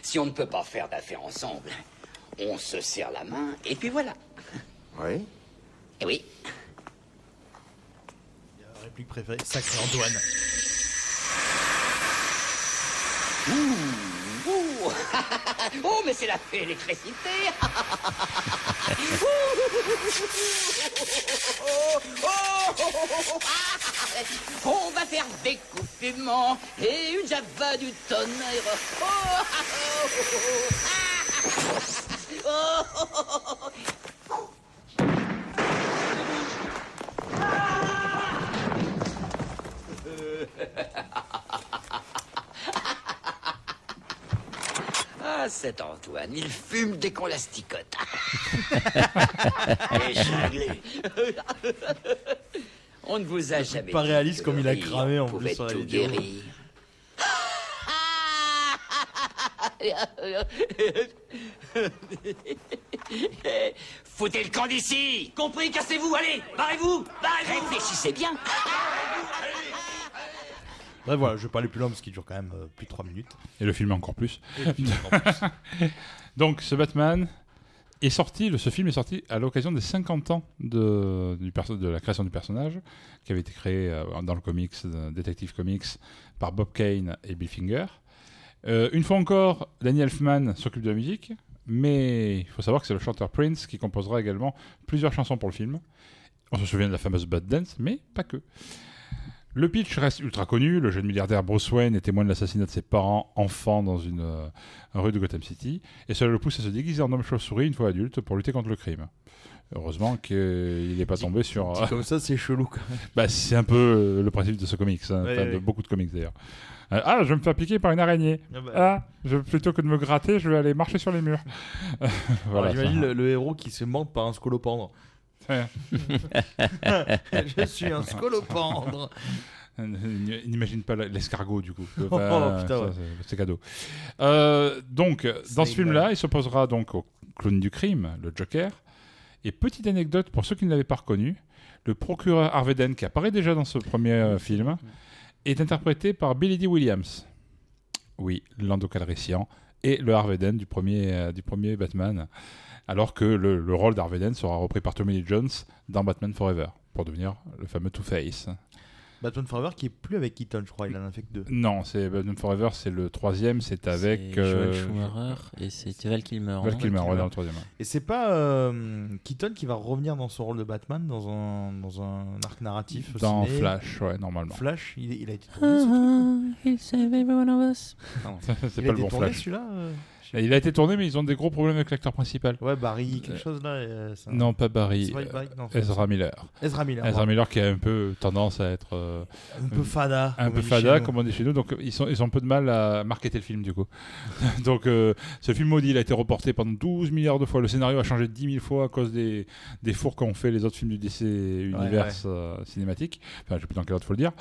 Si on ne peut pas faire d'affaires ensemble, on se serre la main et puis voilà. Oui Eh oui. Réplique préférée, sacré Antoine. Ouh, oh, mais c'est la fée électricité. On va faire des coups fumants et une java du tonnerre. Oh, oh, oh, oh, oh. Ah, cet Antoine, il fume dès qu'on l'asticote. On ne vous a jamais Pas réaliste comme il a cramé en plus sur la tout vidéo. guérir. Foutez le camp d'ici. Compris, cassez-vous, allez Barrez-vous. Barrez-vous. Réfléchissez bien Bref, voilà, je vais pas aller plus loin parce qu'il dure quand même euh, plus de 3 minutes. Et le film encore plus. Et le film encore plus. Donc, ce Batman est sorti, le- ce film est sorti à l'occasion des 50 ans de, du perso- de la création du personnage, qui avait été créé euh, dans le comics, euh, Detective Comics, par Bob Kane et Bill Finger. Une fois encore, Danny Elfman s'occupe de la musique, mais il faut savoir que c'est le chanteur Prince qui composera également plusieurs chansons pour le film. On se souvient de la fameuse Bad Dance, mais pas que. Le pitch reste ultra connu. Le jeune milliardaire Bruce Wayne est témoin de l'assassinat de ses parents enfants dans une euh, rue de Gotham City, et cela le pousse à se déguiser en homme chauve-souris une fois adulte pour lutter contre le crime. Heureusement qu'il n'est pas tombé sur. Dit comme ça, c'est chelou quand même. Bah, c'est un peu euh, le principe de ce comics, hein, Ouais, enfin, ouais. de beaucoup de comics d'ailleurs. Euh, ah, je vais me faire piquer par une araignée. Ah bah. Ah, je, plutôt que de me gratter, je vais aller marcher sur les murs. voilà. J'imagine le, le héros qui se monte par un scolopendre. Je suis un scolopendre. N'imagine pas l'escargot du coup. Oh, ouais. c'est- cadeau. Euh, donc, dans ce film-là, il s'opposera donc au clown du crime, le Joker. Et petite anecdote pour ceux qui ne l'avaient pas reconnu, le procureur Harvey Dent, qui apparaît déjà dans ce premier euh, film, est interprété par Billy D. Williams. Oui, Lando Calrissian et le Harvey Dent du premier, euh, du premier Batman. Alors que le, le rôle d'Harvey Dent sera repris par Tommy Lee Jones dans Batman Forever, pour devenir le fameux Two-Face. Batman Forever qui est plus avec Keaton, je crois, il en a fait que deux. Non, c'est Batman Forever, c'est le troisième, c'est avec C'est Joel euh, Schumacher et c'était Val Kilmer. Val non Kilmer, ouais, dans le troisième. Et c'est pas euh, Keaton qui va revenir dans son rôle de Batman dans un, dans un arc narratif au Dans ciné Flash, ouais, normalement. Flash, il, il a été tourné ce truc He'll save every one of us. c'est Il pas a le bon tourné Flash. celui-là euh Il a été tourné, mais ils ont des gros problèmes avec l'acteur principal. Ouais, Barry, quelque chose là. euh, ça- Non, pas Barry. Euh, Barry, non, c'est- Ezra Miller. Ezra Miller. Ezra. Miller qui a un peu tendance à être euh, Un peu fada. un peu fada, comme on dit chez nous. Donc ils, sont, ils ont un peu de mal à marketer le film du coup. donc euh, ce film maudit, il a été reporté pendant 12 milliards de fois. Le scénario a changé 10 000 fois à cause des, des fours qu'ont fait les autres films du DC univers ouais. euh, cinématique. Enfin, je sais plus dans quel ordre faut le dire.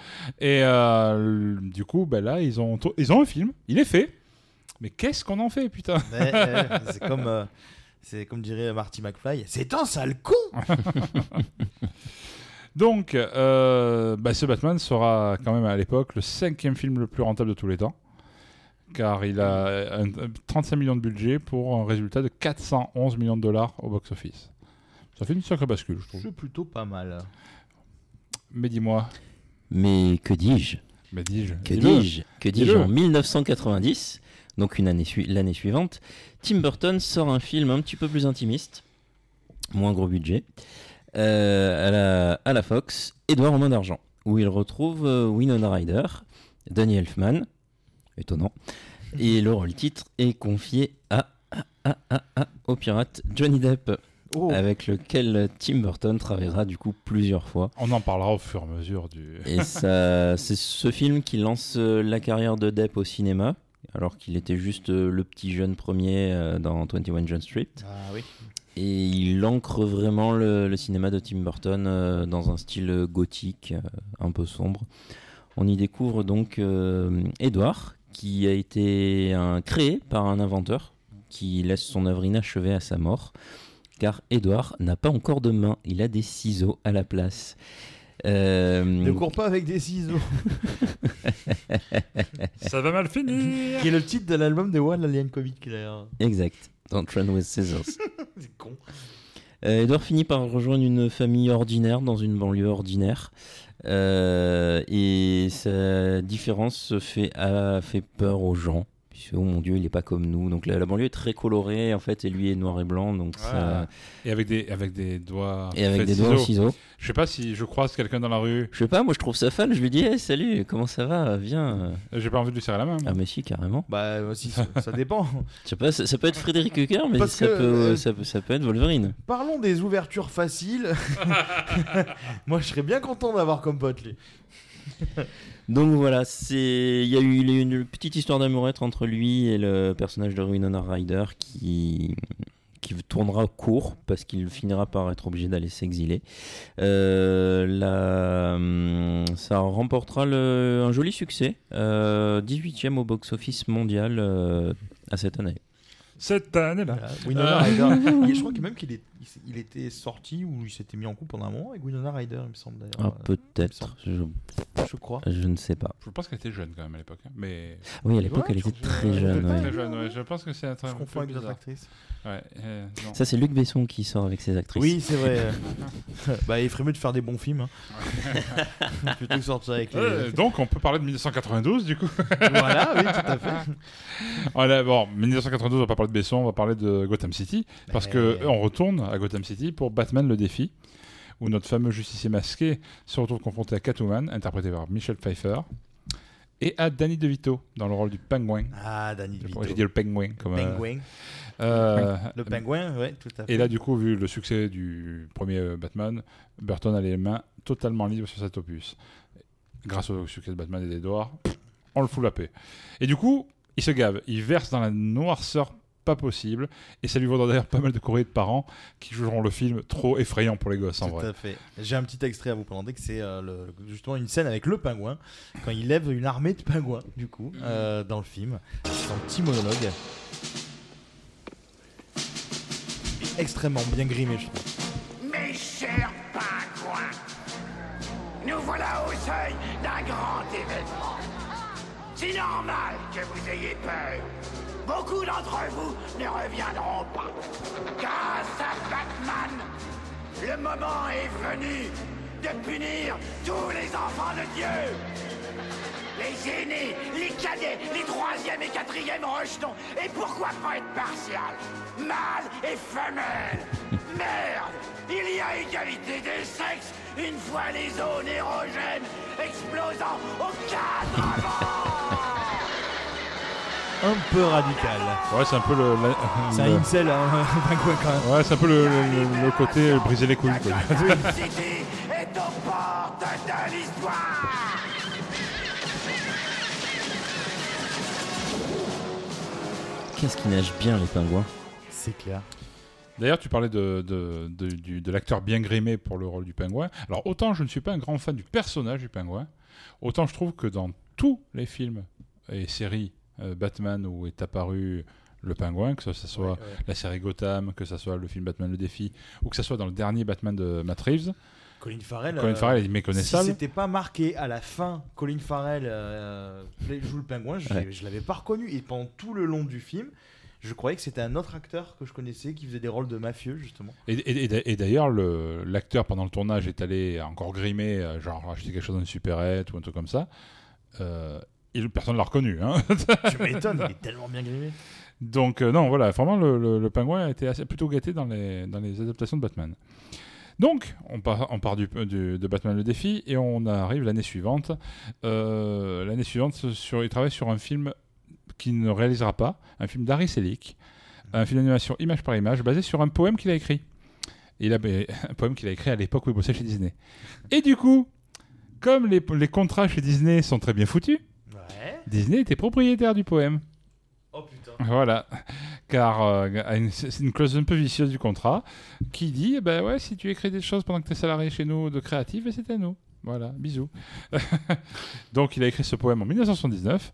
Et euh, du coup, ben là, ils ont, ils ont un film. Il est fait. Mais qu'est-ce qu'on en fait, putain ouais, c'est comme, euh, c'est comme dirait Marty McFly. C'est un sale con. Donc, euh, bah, ce Batman sera quand même à l'époque le cinquième film le plus rentable de tous les temps. Car il a un- un 35 millions de budget pour un résultat de 411 millions de dollars au box-office. Ça fait une sacrée bascule, je trouve. C'est plutôt pas mal. Mais dis-moi. Mais que dis-je? Mais dis-je. Que dis-je? Que dis-je? En 1990, donc une année l'année suivante, Tim Burton sort un film un petit peu plus intimiste, moins gros budget, euh, à, la, à la Fox, Édouard aux mains d'argent, où il retrouve euh, Winona Ryder, Danny Elfman, étonnant, et le rôle titre est confié à, à- à- à- à- au pirate Johnny Depp, Oh. avec lequel Tim Burton travaillera du coup plusieurs fois. On en parlera au fur et à mesure du. Et ça, c'est ce film qui lance euh, la carrière de Depp au cinéma, alors qu'il était juste euh, le petit jeune premier euh, dans 21 Jump Street. Ah oui. Et il ancre vraiment le, le cinéma de Tim Burton euh, dans un style gothique, un peu sombre. On y découvre donc Edward, qui a été un, créé par un inventeur qui laisse son œuvre inachevée à sa mort, car Edouard n'a pas encore de main, il a des ciseaux à la place. Euh, Ne cours pas avec des ciseaux. Ça va mal finir Qui est le titre de l'album de One Alien Comic d'ailleurs. Exact. Don't run with scissors. C'est con. Euh, Edouard finit par rejoindre une famille ordinaire dans une banlieue ordinaire. Euh, et sa différence fait, a fait peur aux gens. Oh mon dieu, il n'est pas comme nous. Donc la, la banlieue est très colorée, en fait, et lui est noir et blanc. Donc ça-. Et avec des, avec des doigts. Et avec des de doigts en ciseaux. Je sais pas si je croise quelqu'un dans la rue. Je sais pas, moi je trouve ça fun. Je lui dis, hey, salut, comment ça va? Viens. J'ai pas envie de lui serrer la main. moi. Ah, mais si, carrément. Bah, aussi, ça, ça dépend. Je sais pas, ça, ça peut être Frédéric Hucker, mais ça, que, peut, euh, ça, peut, ça peut être Wolverine. Parlons des ouvertures faciles. Moi, je serais bien content d'avoir comme pote lui. Donc voilà, c'est il y a eu une petite histoire d'amourette entre lui et le personnage de Winona Ryder qui qui tournera court parce qu'il finira par être obligé d'aller s'exiler. Euh, hum, ça remportera un joli succès, euh, 18e au box-office mondial euh, à cette année. Cette année-là. Voilà. Winona Euh. Ryder. Il- je crois que même qu'il est, il était sorti ou il s'était mis en couple pendant un moment avec Winona Ryder, il me semble d'ailleurs. Ah, peut-être, je, Je crois. je ne sais pas. Je pense qu'elle était jeune quand même à l'époque. hein, Mais... Oui, à l'époque, Ouais, elle était très jeune. peut-être ouais. Très jeune, ouais. Je pense que c'est un truc Je un confonds peu avec d'autres bizarre. actrices. Ouais, euh, non. Ça, c'est Luc Besson qui sort avec ses actrices. Oui, c'est vrai. bah, il ferait mieux de faire des bons films. hein. Plutôt que sortir avec les. Euh, donc on peut parler de 1992 du coup. voilà, oui, tout à fait. Voilà, bon, 1992, on va pas parler de Besson, on va parler de Gotham City. Parce Mais- que euh, on retourne à Gotham City pour Batman le défi, où notre fameux justicier masqué se retrouve confronté à Catwoman, interprété par Michel Pfeiffer, et à Danny DeVito, dans le rôle du pingouin. Ah, Danny DeVito. J'ai dit le pingouin. Comme, euh, Pingouin. euh, Le pingouin, ouais, tout à fait. Et là, du coup, vu le succès du premier euh, Batman, Burton a les mains totalement libres sur cet opus. Grâce au succès de Batman et d'Edouard, on le fout la paix. Et du coup, il se gave, il verse dans la noirceur pas possible, et ça lui vaudra d'ailleurs pas mal de courriers de parents qui jugeront le film trop effrayant pour les gosses en Tout vrai. à fait. J'ai un petit extrait à vous présenter que c'est euh, justement une scène avec le pingouin quand il lève une armée de pingouins du coup euh, dans le film. C'est un petit monologue. Extrêmement bien grimé je trouve. Mes chers pingouins, nous voilà au seuil d'un grand événement. C'est normal que vous ayez peur. Beaucoup d'entre vous ne reviendront pas. Grâce à Batman, le moment est venu de punir tous les enfants de Dieu. Les aînés, les cadets, les troisièmes et quatrièmes rejetons. Et pourquoi pas être partial? Mâle et femelle Merde Il y a égalité des sexes une fois les zones érogènes explosant au cadre Un peu radical. Ouais, c'est un peu le. la- C'est un incel, hein, un pingouin quand même. Ouais, c'est un peu le, le- le côté briser les couilles. quoi. City est aux portes de l'histoire Qu'est-ce qui nage bien, les pingouins C'est clair. D'ailleurs, tu parlais de, de, de, du- de l'acteur bien grimé pour le rôle du pingouin. Alors, autant je ne suis pas un grand fan du personnage du pingouin, autant je trouve que dans tous les films et séries euh, Batman où est apparu le pingouin, que ce, soit Ouais, ouais. la série Gotham, que ce soit le film Batman le défi, ou que ce soit dans le dernier Batman de Matt Reeves, Colin Farrell. Colin euh, Farrell est Si méconnaissable. c'était pas marqué à la fin, Colin Farrell euh, joue le pingouin, je, Ouais. je l'avais pas reconnu. Et pendant tout le long du film, je croyais que c'était un autre acteur que je connaissais qui faisait des rôles de mafieux, justement. Et, et- et- et d'ailleurs, le- l'acteur pendant le tournage est allé encore grimer, euh, genre acheter quelque chose dans une supérette ou un truc comme ça. Euh, et personne l'a reconnu. Hein. Tu m'étonnes, il est tellement bien grimé. Donc euh, non, voilà, vraiment le, le- le pingouin a été assez, plutôt gâté dans les, dans les adaptations de Batman. Donc, on part, on part du, du- de Batman le défi et on arrive l'année suivante. Euh, l'année suivante, sur, il travaille sur un film qu'il ne réalisera pas, un film d'Harry Selick, un film d'animation image par image basé sur un poème qu'il a écrit. Il a, un poème qu'il a écrit à l'époque où il bossait chez Disney. Et du coup, comme les, les contrats chez Disney sont très bien foutus, Ouais. Disney était propriétaire du poème. Oh putain. Voilà, car euh, c'est une clause un peu vicieuse du contrat qui dit eh ben ouais, si tu écris des choses pendant que tu es salarié chez nous de créatif, ben, c'est à nous. Voilà, bisous. Donc il a écrit ce poème en 1979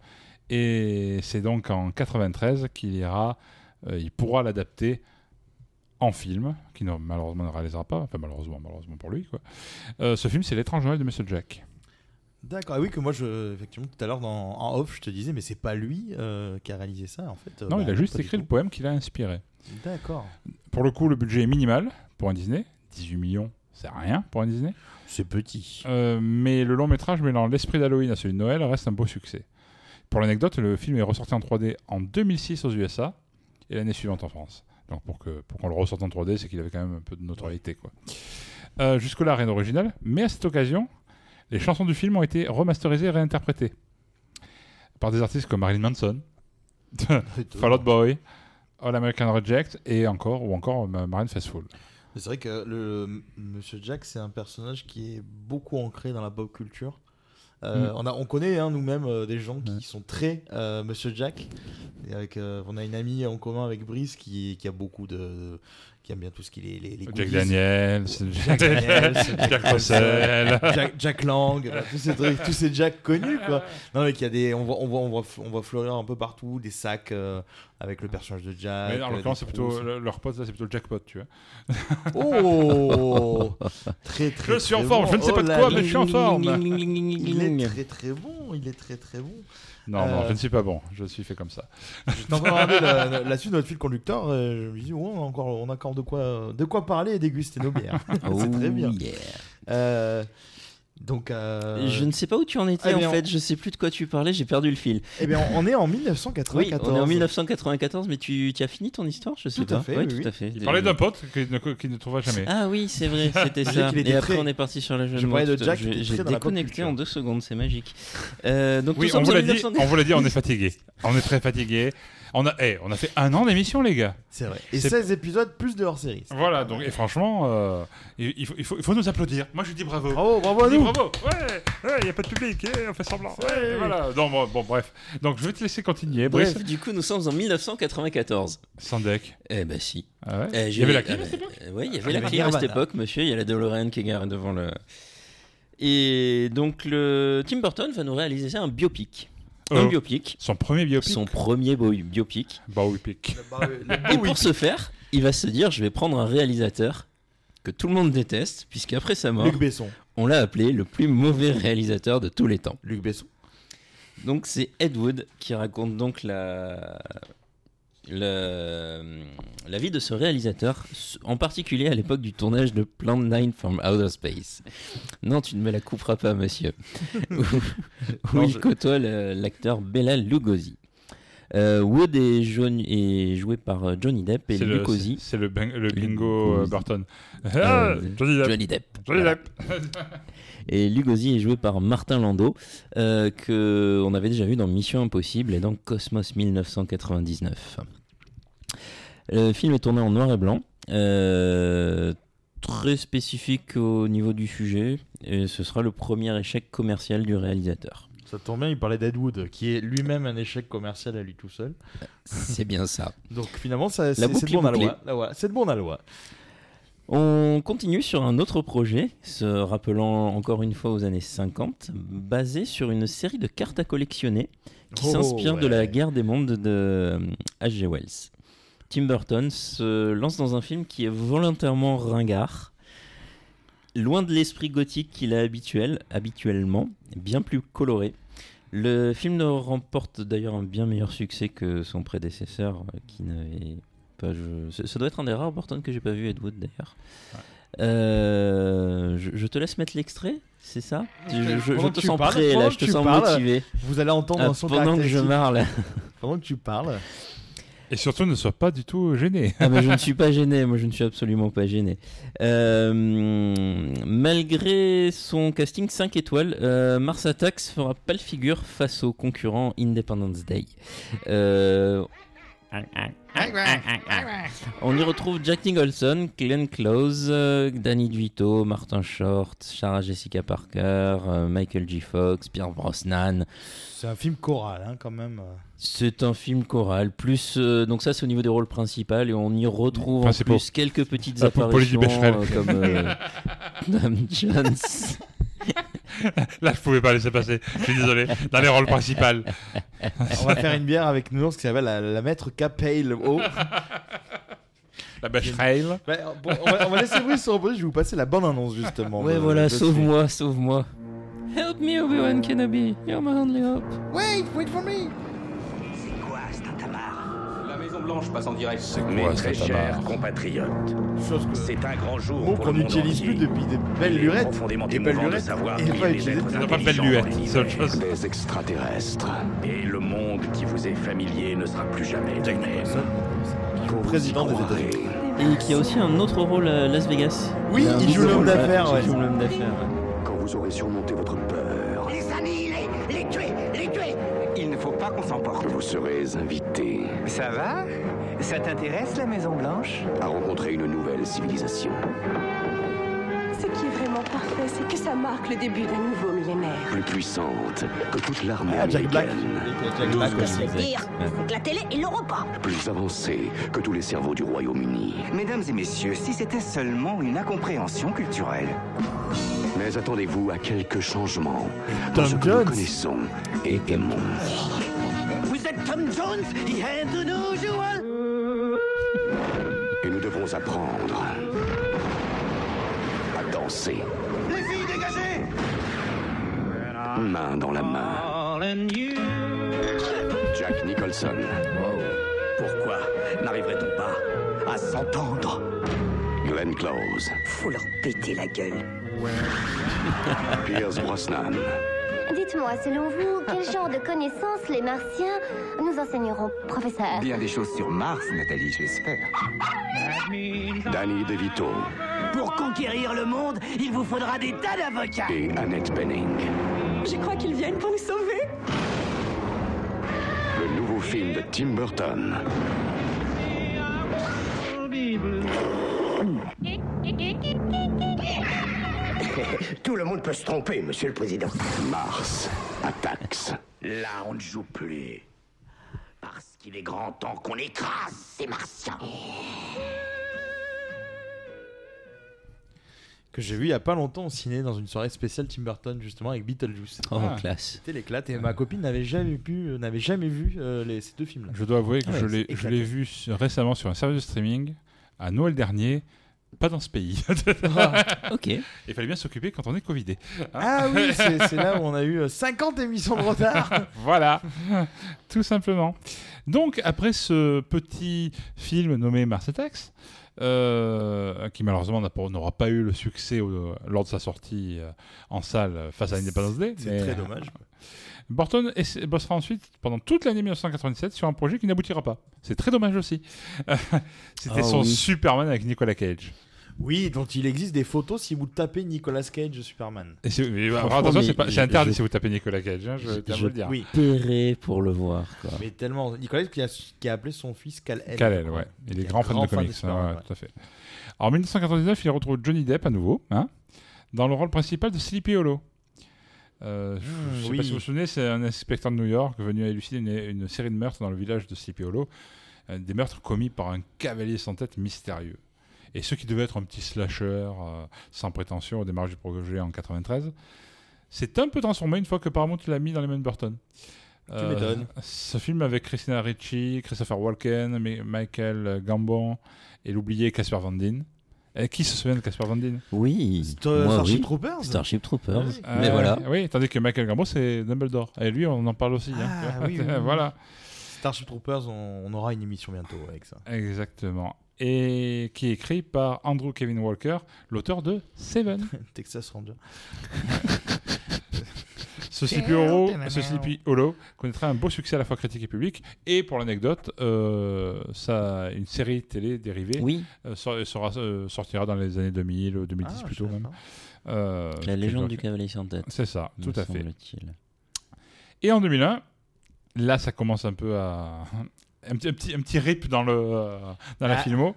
Et c'est donc en 93 qu'il ira, euh, il pourra l'adapter en film, qui malheureusement ne réalisera pas, enfin malheureusement, malheureusement pour lui. Quoi. Euh, ce film, c'est L'étrange Noël de Monsieur Jack. D'accord. Ah oui, que moi, je, effectivement, tout à l'heure, en off, je te disais, mais c'est pas lui euh, qui a réalisé ça, en fait. Euh, non, bah, il a juste pas du écrit le poème qui l'a inspiré. D'accord. Pour le coup, le budget est minimal pour un Disney. 18 millions, c'est rien pour un Disney. C'est petit. Euh, mais le long métrage mêlant l'esprit d'Halloween à celui de Noël reste un beau succès. Pour l'anecdote, le film est ressorti en 3D en 2006 aux USA et l'année suivante en France. Donc pour que pour qu'on le ressorte en 3D, c'est qu'il avait quand même un peu de notoriété. Quoi. Euh, Jusque-là, rien d'original, mais à cette occasion, les chansons du film ont été remasterisées et réinterprétées par des artistes comme Marilyn Manson, Fall Out Boy, All American Reject et encore ou encore euh, Marine Faithfull. C'est vrai que le Monsieur Jack, c'est un personnage qui est beaucoup ancré dans la pop culture. Euh, Mm. on, a, on connaît hein, nous-mêmes euh, des gens qui sont très euh, Monsieur Jack. Et avec, on a une amie en commun avec Brice qui, qui a beaucoup de. Qui aime bien tout ce qui est les, les Jack. Daniels, Jack Russell. Jack, Jack Lang, euh, tous ces trucs, tous ces Jack connus quoi. Non mais qu'il y a des, on voit, on voit, on voit, on voit fleurir un peu partout des sacs euh, avec le personnage de Jack. Mais en euh, l'occurrence, c'est plutôt leur pote, là, c'est plutôt le jackpot, tu vois. Oh Très très. Je suis en forme, bon. je ne sais pas de Oh quoi, mais je suis en forme. Il est très très bon, il est très très bon. Non, non, Euh, je ne suis pas bon. Je suis fait comme ça. J'étais en train de regarder la, la suite de notre fil conducteur, euh, je me dis, oh, on, a encore, on a encore de quoi, de quoi parler et déguster nos bières. c'est très bien. Oh, yeah. Euh, donc, euh, Je ne sais pas où tu en étais eh en fait, je sais plus de quoi tu parlais, j'ai perdu le fil. eh bien, on est en Oui, 1994. on est en 1994, mais tu, tu as fini ton histoire Je sais Tout à pas. fait, Oui, oui, tout à fait. Il parlait d'un pote qui ne, qui ne trouvera jamais. Ah oui, c'est vrai, c'était ça. Et après, très- on est parti sur la jeune Je parlais de Jack, J'ai déconnecté en deux secondes, c'est magique. Euh, donc oui, nous on sommes vous en l'a dit, 1900 on vous l'a dit, on est fatigué. On est très fatigué. On a, eh, on a fait un an d'émission, les gars. C'est vrai. Et C'est- 16 épisodes plus de hors série. Voilà, donc, et franchement, euh, il, il faut, il, faut, il faut nous applaudir. Moi, je dis bravo. Bravo, bravo à nous. bravo. Ouais, il n'y a pas de public, eh, on fait semblant. Ouais, voilà. Non, bon, bon, bref. Donc, je vais te laisser continuer. Bref, Brice, du coup, nous sommes en 1994. sans deck. Eh ben si. Ah ouais Eh, il y avait la eh clim à cette époque euh, Oui, il y Ah, avait la clim à cette époque, monsieur. Il y a la DeLorean qui est garée devant le. Et donc, le Tim Burton va nous réaliser un biopic. Un Euh, biopic. Son premier biopic. Son premier bo- biopic. Biopic. Et pour ce faire, il va se dire je vais prendre un réalisateur que tout le monde déteste, puisqu'après sa mort, Luc Besson. on l'a appelé le plus mauvais réalisateur de tous les temps. Luc Besson. Donc c'est Ed Wood qui raconte donc la, la, la vie de ce réalisateur, en particulier à l'époque du tournage de Plan 9 from Outer Space. Non, tu ne me la couperas pas, monsieur. où où Non, il je- côtoie l'acteur Bela Lugosi. Euh, Wood est, jaune- est joué par euh, Johnny Depp et Lugosi. c'est le, bingo Lugosi. Burton. Euh, Ah, Johnny Depp. Johnny Depp. Johnny Voilà. Depp. Et Lugosi est joué par Martin Landau, euh, que on avait déjà vu dans Mission Impossible et dans Cosmos 1999. Le film est tourné en noir et blanc, euh, très spécifique au niveau du sujet, et ce sera le premier échec commercial du réalisateur. Ça tombe bien, il parlait d'Ed Wood, qui est lui-même un échec commercial à lui tout seul. C'est bien ça. Donc finalement, c'est de bon. Là, voilà, C'est de bon aloi. On continue sur un autre projet, se rappelant encore une fois aux années 50, basé sur une série de cartes à collectionner qui Oh, s'inspire de la guerre des mondes de H.G. Wells. Tim Burton se lance dans un film qui est volontairement ringard, loin de l'esprit gothique qu'il a habituel, habituellement, bien plus coloré. Le film ne remporte d'ailleurs un bien meilleur succès que son prédécesseur, euh, qui n'avait pas. je- Ça doit être un des rares Burton que j'ai pas vu, Ed Wood d'ailleurs. Euh, je, je te laisse mettre l'extrait, c'est ça? Je, je- je Pendant te sens parles- prêt là, je te sens parles, motivé. Vous allez entendre Ah, dans son pendant que je parle. Pendant que tu parles. Et surtout, ne sois pas du tout gêné. Ah mais je ne suis pas gêné, moi je ne suis absolument pas gêné. Euh, malgré son casting 5 étoiles, euh, Mars Attacks fera pâle figure face au concurrent Independence Day. Euh, on y retrouve Jack Nicholson, Glenn Close, euh, Danny DeVito, Martin Short, Sarah Jessica Parker, euh, Michael J. Fox, Pierre Brosnan. C'est un film choral, hein, quand même. C'est un film choral, plus euh, donc ça c'est au niveau des rôles principaux et on y retrouve en plus quelques petites Ah, apparitions euh, comme euh, Dame Jones. Là, je pouvais pas laisser passer. Je suis désolé. Dans les rôles principaux. On va faire une bière avec nous qui s'appelle la, la maître Capale. Oh. La bêche trail. Bah, bon, on, va, on va laisser Brice se reposer. Je vais vous passer la bonne annonce justement. Ouais, de- voilà, ce sauve-moi, sauve-moi. Help me, Obi-Wan Kenobi. You're my only hope. Wait, wait for me. Blanche passe en direct. Mes quoi, très cet chers compatriotes, c'est un grand jour Mot pour qu'on le monde n'utilise plus depuis des belles lurettes. Et belles lurettes. Et pas des Non, pas de belle intelligents dans luette, c'est autre chose. Des extraterrestres. Et le monde qui vous est familier ne sera plus jamais le même. Le président des États-Unis. Et qui a aussi un autre rôle à Las Vegas. Oui, il joue double l'homme rôle, d'affaires, Il joue l'homme d'affaires. ouais. Quand vous aurez surmonté votre peur, Les annihiler, les tuer, les tuer pas qu'on s'emporte. Vous serez invité Ça va? Ça t'intéresse la Maison Blanche? À rencontrer une nouvelle civilisation. Ce qui est vraiment parfait, c'est que ça marque le début d'un nouveau millénaire. Plus puissante que toute l'armée Ah, Jack Black. américaine. Jack Black que la télé, l'auront pas. Plus avancée que tous les cerveaux du Royaume-Uni. Mesdames et messieurs, si c'était seulement une incompréhension culturelle. Mais attendez-vous à quelques changements Tom dans ce que Jones. nous connaissons et aimons. Tom Jones to know you all. Et nous devons apprendre à danser. Les filles, dégagez Main dans la main. Jack Nicholson. Pourquoi n'arriverait-on pas à s'entendre? Glenn Close. Faut leur péter la gueule. Pierce Brosnan. Dites-moi, selon vous, quel genre de connaissances les martiens nous enseigneront, professeur Bien des choses sur Mars, Nathalie, j'espère. Danny DeVito. Pour conquérir le monde, il vous faudra des tas d'avocats Et Annette Bening. Je crois qu'ils viennent pour nous sauver. Le nouveau film de Tim Burton. Tout le monde peut se tromper, monsieur le président. Mars Attacks. Là, on ne joue plus. Parce qu'il est grand temps qu'on écrase ces martiens. Que j'ai vu il y a pas longtemps au ciné dans une soirée spéciale Tim Burton justement avec Beetlejuice. Oh, Ah. classe. C'était l'éclate et ma copine n'avait jamais pu, euh, n'avait jamais vu euh, les, ces deux films là. Je dois avouer que Ouais, je l'ai- je l'ai vu récemment sur un service de streaming à Noël dernier. Pas dans ce pays. Ok. Il fallait bien s'occuper quand on est Covidé. Ah oui, c'est là où on a eu euh, 50 émissions de retard. voilà, tout simplement. Donc, après ce petit film nommé Mars Attacks, euh, qui malheureusement n'aura pas eu le succès au- lors de sa sortie euh, en salle euh, face à Independence Day. C'est très dommage. Burton essa- bossera ensuite pendant toute l'année 1997 sur un projet qui n'aboutira pas. C'est très dommage aussi. C'était Ah son oui. Superman avec Nicolas Cage. Oui, dont il existe des photos si vous tapez Nicolas Cage Superman. Et c'est- mais, bah, attention, c'est pas- je- interdit je- si vous tapez Nicolas Cage, hein, je tiens à vous le dire. Oui. Paierai pour le voir. Quoi. Mais tellement. Nicolas Cage qui a, qui a appelé son fils Kal-El. Kal-El, ouais. Il est grand fan de comics. Superman, ouais, ouais. tout à fait. En 1999, il retrouve Johnny Depp à nouveau, hein, dans le rôle principal de Sleepy Hollow. Euh, je- je sais oui. pas si vous vous souvenez, c'est un inspecteur de New York venu élucider une, une série de meurtres dans le village de Sleepy Hollow, euh, des meurtres commis par un cavalier sans tête mystérieux. Et ce qui devait être un petit slasher euh, sans prétention au démarrage du projet en 93, c'est un peu transformé une fois que Paramount l'a mis dans les mains de Burton. Tu m'étonnes. Ce film avec Christina Ricci, Christopher Walken, Mi- Michael Gambon et l'oublié Casper Van Dien. Et qui se souvient de Casper Van Dien? Oui. Star- moi, Starship oui. Troopers Starship Troopers. Euh, Mais voilà. Oui, tandis que Michael Gambon, c'est Dumbledore. Et lui, on en parle aussi. hein. Ah, oui, oui, oui. voilà. Starship Troopers, on, on aura une émission bientôt avec ça. Exactement. Et qui est écrit par Andrew Kevin Walker, l'auteur de Seven. Texas Ranger. Ce Sleepy Hollow, connaîtra un beau succès à la fois critique et public. Et pour l'anecdote, euh, ça, une série télé dérivée Oui. euh, sera, euh, sortira dans les années 2000, ou 2010 Ah, plutôt même. Euh, La légende du cavalier sans tête. C'est ça, tout à fait. Et en 2001, là, ça commence un peu à. Un petit, un petit, un petit rip dans, le, euh, dans la Ah. filmo.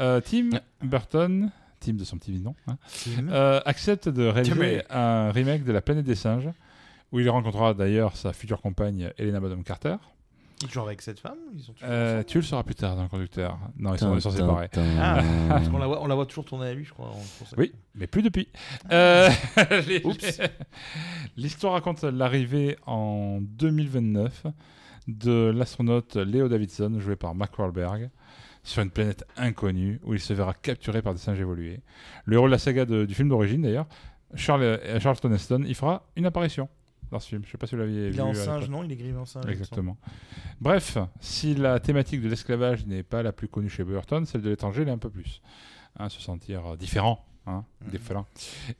Euh, Tim Burton, Tim de son petit nom, hein, euh, accepte de réaliser Tim. un remake de La planète des singes, où il rencontrera d'ailleurs sa future compagne Helena Bonham Carter. Il joue avec cette femme Ils sont toujours Euh, tu le sauras plus tard dans le conducteur. Non, ils sont, ils sont séparés. Ah, tin. parce qu'on la voit, on la voit toujours tourner à lui, je crois. Oui, mais plus depuis. Euh, L'histoire raconte l'arrivée en 2029 de l'astronaute Leo Davidson, joué par Mark Wahlberg, sur une planète inconnue où il se verra capturé par des singes évolués. Le héros de la saga de- du film d'origine, d'ailleurs, Charles, euh, Charlton Heston, il fera une apparition dans ce film. Je sais pas si vous l'aviez Il vu. est en singe, non Il est grivé en singe. il. Exactement. Bref, si la thématique de l'esclavage n'est pas la plus connue chez Burton, celle de l'étranger l'est un peu plus. Hein, se sentir euh, différent, hein, différent.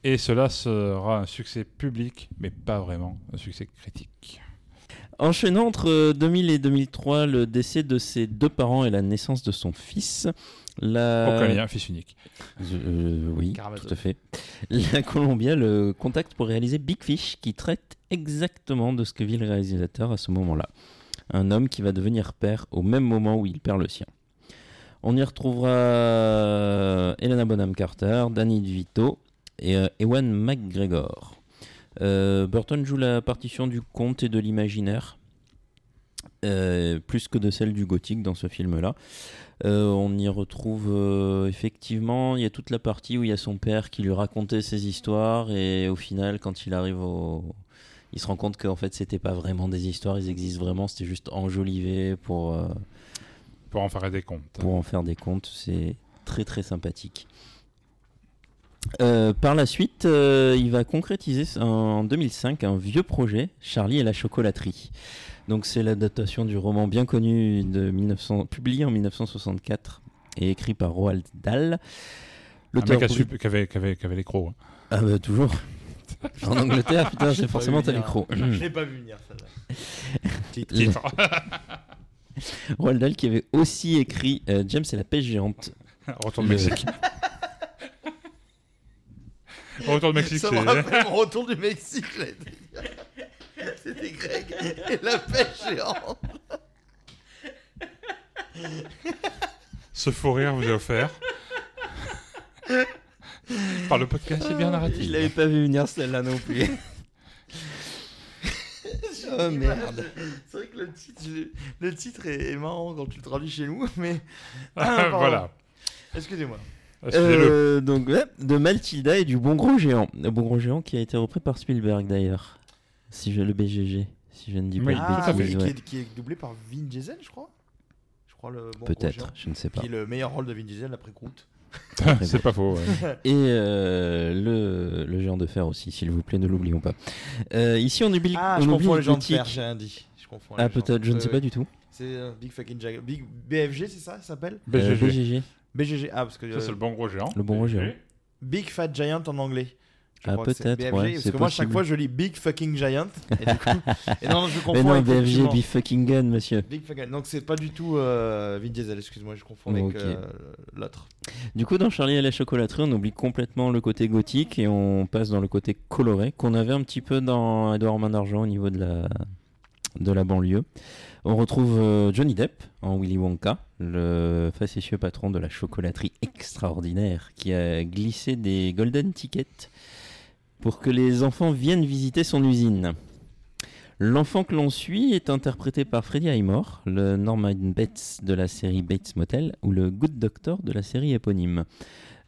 Et cela sera un succès public, mais pas vraiment un succès critique. Enchaînant entre 2000 et 2003 le décès de ses deux parents et la naissance de son fils, la... Aucun lien, fils unique. Euh, oui, Karamazov. tout à fait. La Columbia le contacte pour réaliser Big Fish, qui traite exactement de ce que vit le réalisateur à ce moment-là. Un homme qui va devenir père au même moment où il perd le sien. On y retrouvera euh, Helena Bonham Carter, Danny DeVito et euh, Ewan McGregor. Euh, Burton joue la partition du conte et de l'imaginaire, euh, plus que de celle du gothique dans ce film-là. Euh, on y retrouve euh, effectivement, il y a toute la partie où il y a son père qui lui racontait ses histoires et au final, quand il arrive au, il se rend compte qu'en fait c'était pas vraiment des histoires, ils existent vraiment, c'était juste enjolivé pour Pour en faire des comptes. pour en faire des comptes. C'est très très sympathique. Euh, par la suite, euh, il va concrétiser en 2005 un vieux projet, Charlie et la chocolaterie. Donc c'est l'adaptation du roman bien connu de 1900, publié en 1964 et écrit par Roald Dahl. Un L'auteur qui avait, qui avait, qui avait les crocs. hein. Ah bah toujours. En Angleterre, putain, J'ai forcément t'as les venir. crocs. Je l'ai pas vu venir. Titre. Roald Dahl qui avait aussi écrit euh, James et la pêche géante. Retour de Le- Mexique. Retour de Mexique, Ça me rappelle mon retour du Mexique. j'allais te dire. C'était Greg et la pêche géante. Ce faux rire vous est offert. Par le podcast, c'est bien narratif. Je l'avais pas vu venir celle-là non plus. oh merde. C'est vrai que le titre, le est, est marrant quand tu le traduis chez nous, mais. Ah, voilà. Excusez-moi. Excusez-le. Euh, donc ouais, de Matilda et du Bon Gros Géant. Le Bon Gros Géant qui a été repris par Spielberg d'ailleurs. Si je le BGG, si je ne dis pas Oui, de Ah, bêtises, qui, ouais. est, qui est doublé par Vin Diesel, je crois. Je crois le bon Peut-être, géant, je ne sais pas. Qui est le meilleur rôle de Vin Diesel après Groot. c'est pas faux. ouais. Et euh, le, le géant de fer aussi, s'il vous plaît, ne l'oublions pas. Euh, ici, on oublie, Ah, on je oublie confonds le gens de fer, j'ai rien dit. Je confonds Ah, peut-être, je ne sais pas du tout. C'est Big Fucking Jaguar. Big BFG, c'est ça, ça s'appelle? Euh, BGG. BGG, BGG. Ah, parce que. Ça, euh, c'est le bon gros géant. le bon gros géant. Big Fat Giant en anglais. Je Ah, peut-être, BFG, ouais, Parce que moi, chaque possible. fois, je lis Big Fucking Giant. Et du coup. et non, je confonds. Mais non, BFG. Be Fucking Gun, monsieur. Big Fucking Donc, c'est pas du tout euh, Vin Diesel, excuse-moi, je confonds avec euh, l'autre. Du coup, dans Charlie et la chocolaterie, on oublie complètement le côté gothique et on passe dans le côté coloré qu'on avait un petit peu dans Edouard Main d'Argent au niveau de la, de la banlieue. On retrouve euh, Johnny Depp en Willy Wonka, le facétieux patron de la chocolaterie extraordinaire qui a glissé des golden tickets pour que les enfants viennent visiter son usine. L'enfant que l'on suit est interprété par Freddie Highmore, le Norman Bates de la série Bates Motel ou le Good Doctor de la série éponyme.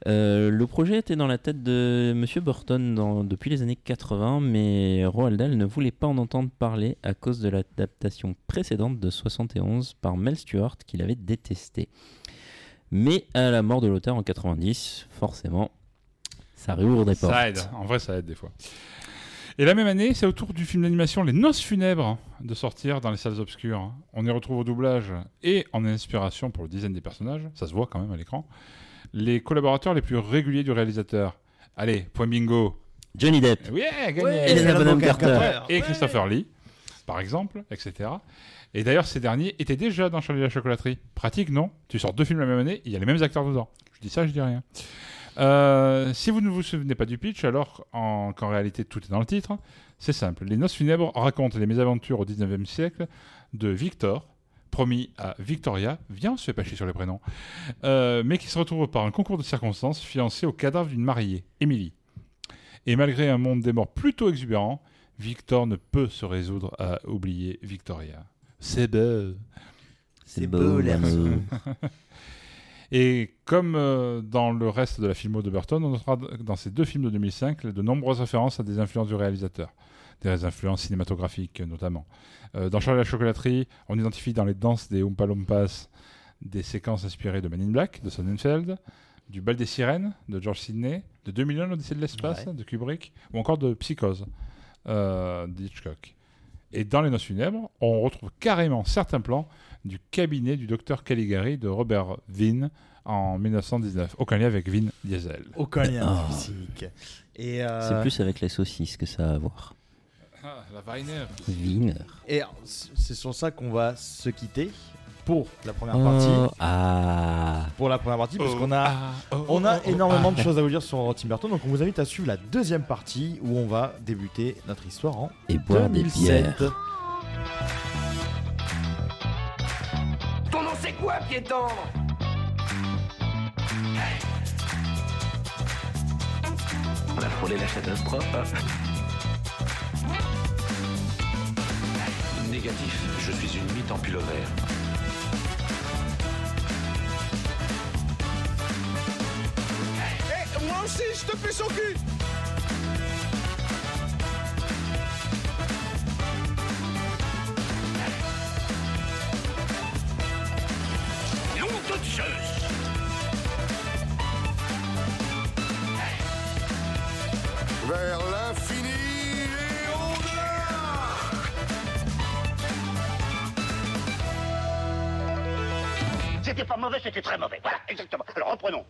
Euh, le projet était dans la tête de Monsieur Burton dans- depuis les années 80, mais Roald Dahl ne voulait pas en entendre parler à cause de l'adaptation précédente de 71 par Mel Stewart qu'il avait détesté. Mais à la mort de l'auteur en 90, forcément, ça réouvre des portes. Ça aide, en vrai ça aide des fois. Et la même année, c'est au tour du film d'animation Les Noces Funèbres de sortir dans les salles obscures. On y retrouve au doublage et en inspiration pour le design des personnages, ça se voit quand même à l'écran, les collaborateurs les plus réguliers du réalisateur. Allez, point bingo. Johnny Depp, Oui, gagné. Ouais, Bonham Carter. Carter. Et Christopher Lee, par exemple, etc. Et d'ailleurs, ces derniers étaient déjà dans Charlie et la chocolaterie. Pratique, non? Tu sors deux films la même année, il y a les mêmes acteurs dedans. Je dis ça, je dis rien. Euh, si vous ne vous souvenez pas du pitch, alors en- qu'en réalité tout est dans le titre, c'est simple. Les Noces funèbres racontent les mésaventures au 19e siècle de Victor, promis à Victoria, viens, on se fait pas chier sur les prénoms, euh, mais qui se retrouve par un concours de circonstances fiancé au cadavre d'une mariée, Émilie. Et malgré un monde des morts plutôt exubérant, Victor ne peut se résoudre à oublier Victoria. C'est beau. C'est beau, l'amour. Et comme euh, dans le reste de la filmo de Burton, on notera dans ces deux films de 2005 de nombreuses références à des influences du réalisateur, des influences cinématographiques notamment. Euh, dans Charlie et la chocolaterie, on identifie dans les danses des Oompa Loompas des séquences inspirées de Men in Black de Sonnenfeld, du Bal des sirènes de George Sidney, de 2 millions l'Odyssée de l'espace de Kubrick, ou encore de Psychose euh, d'Hitchcock. Et dans Les Noces funèbres, on retrouve carrément certains plans du cabinet du docteur Caligari de Robert Vine en 1919. Aucun lien avec Vin Diesel. Aucun lien Oh. physique. Et euh, C'est plus avec les saucisses que ça a à voir. Ah, la Weiner. Wiener. Et c'est sur ça qu'on va se quitter pour la première Oh, partie. ah. Pour la première partie, parce Oh, qu'on a, ah, oh, on a oh, oh, énormément ah. de choses à vous dire sur Tim Burton. Donc on vous invite à suivre la deuxième partie où on va débuter notre histoire en Et boire des 2007. bières. Ton nom c'est quoi, pied tendre? On a frôlé la catastrophe. Négatif, je suis une mythe en pullover. Eh, moi aussi, je te fais son cul. Vers l'infini C'était pas mauvais, c'était très mauvais. Voilà, exactement. Alors reprenons.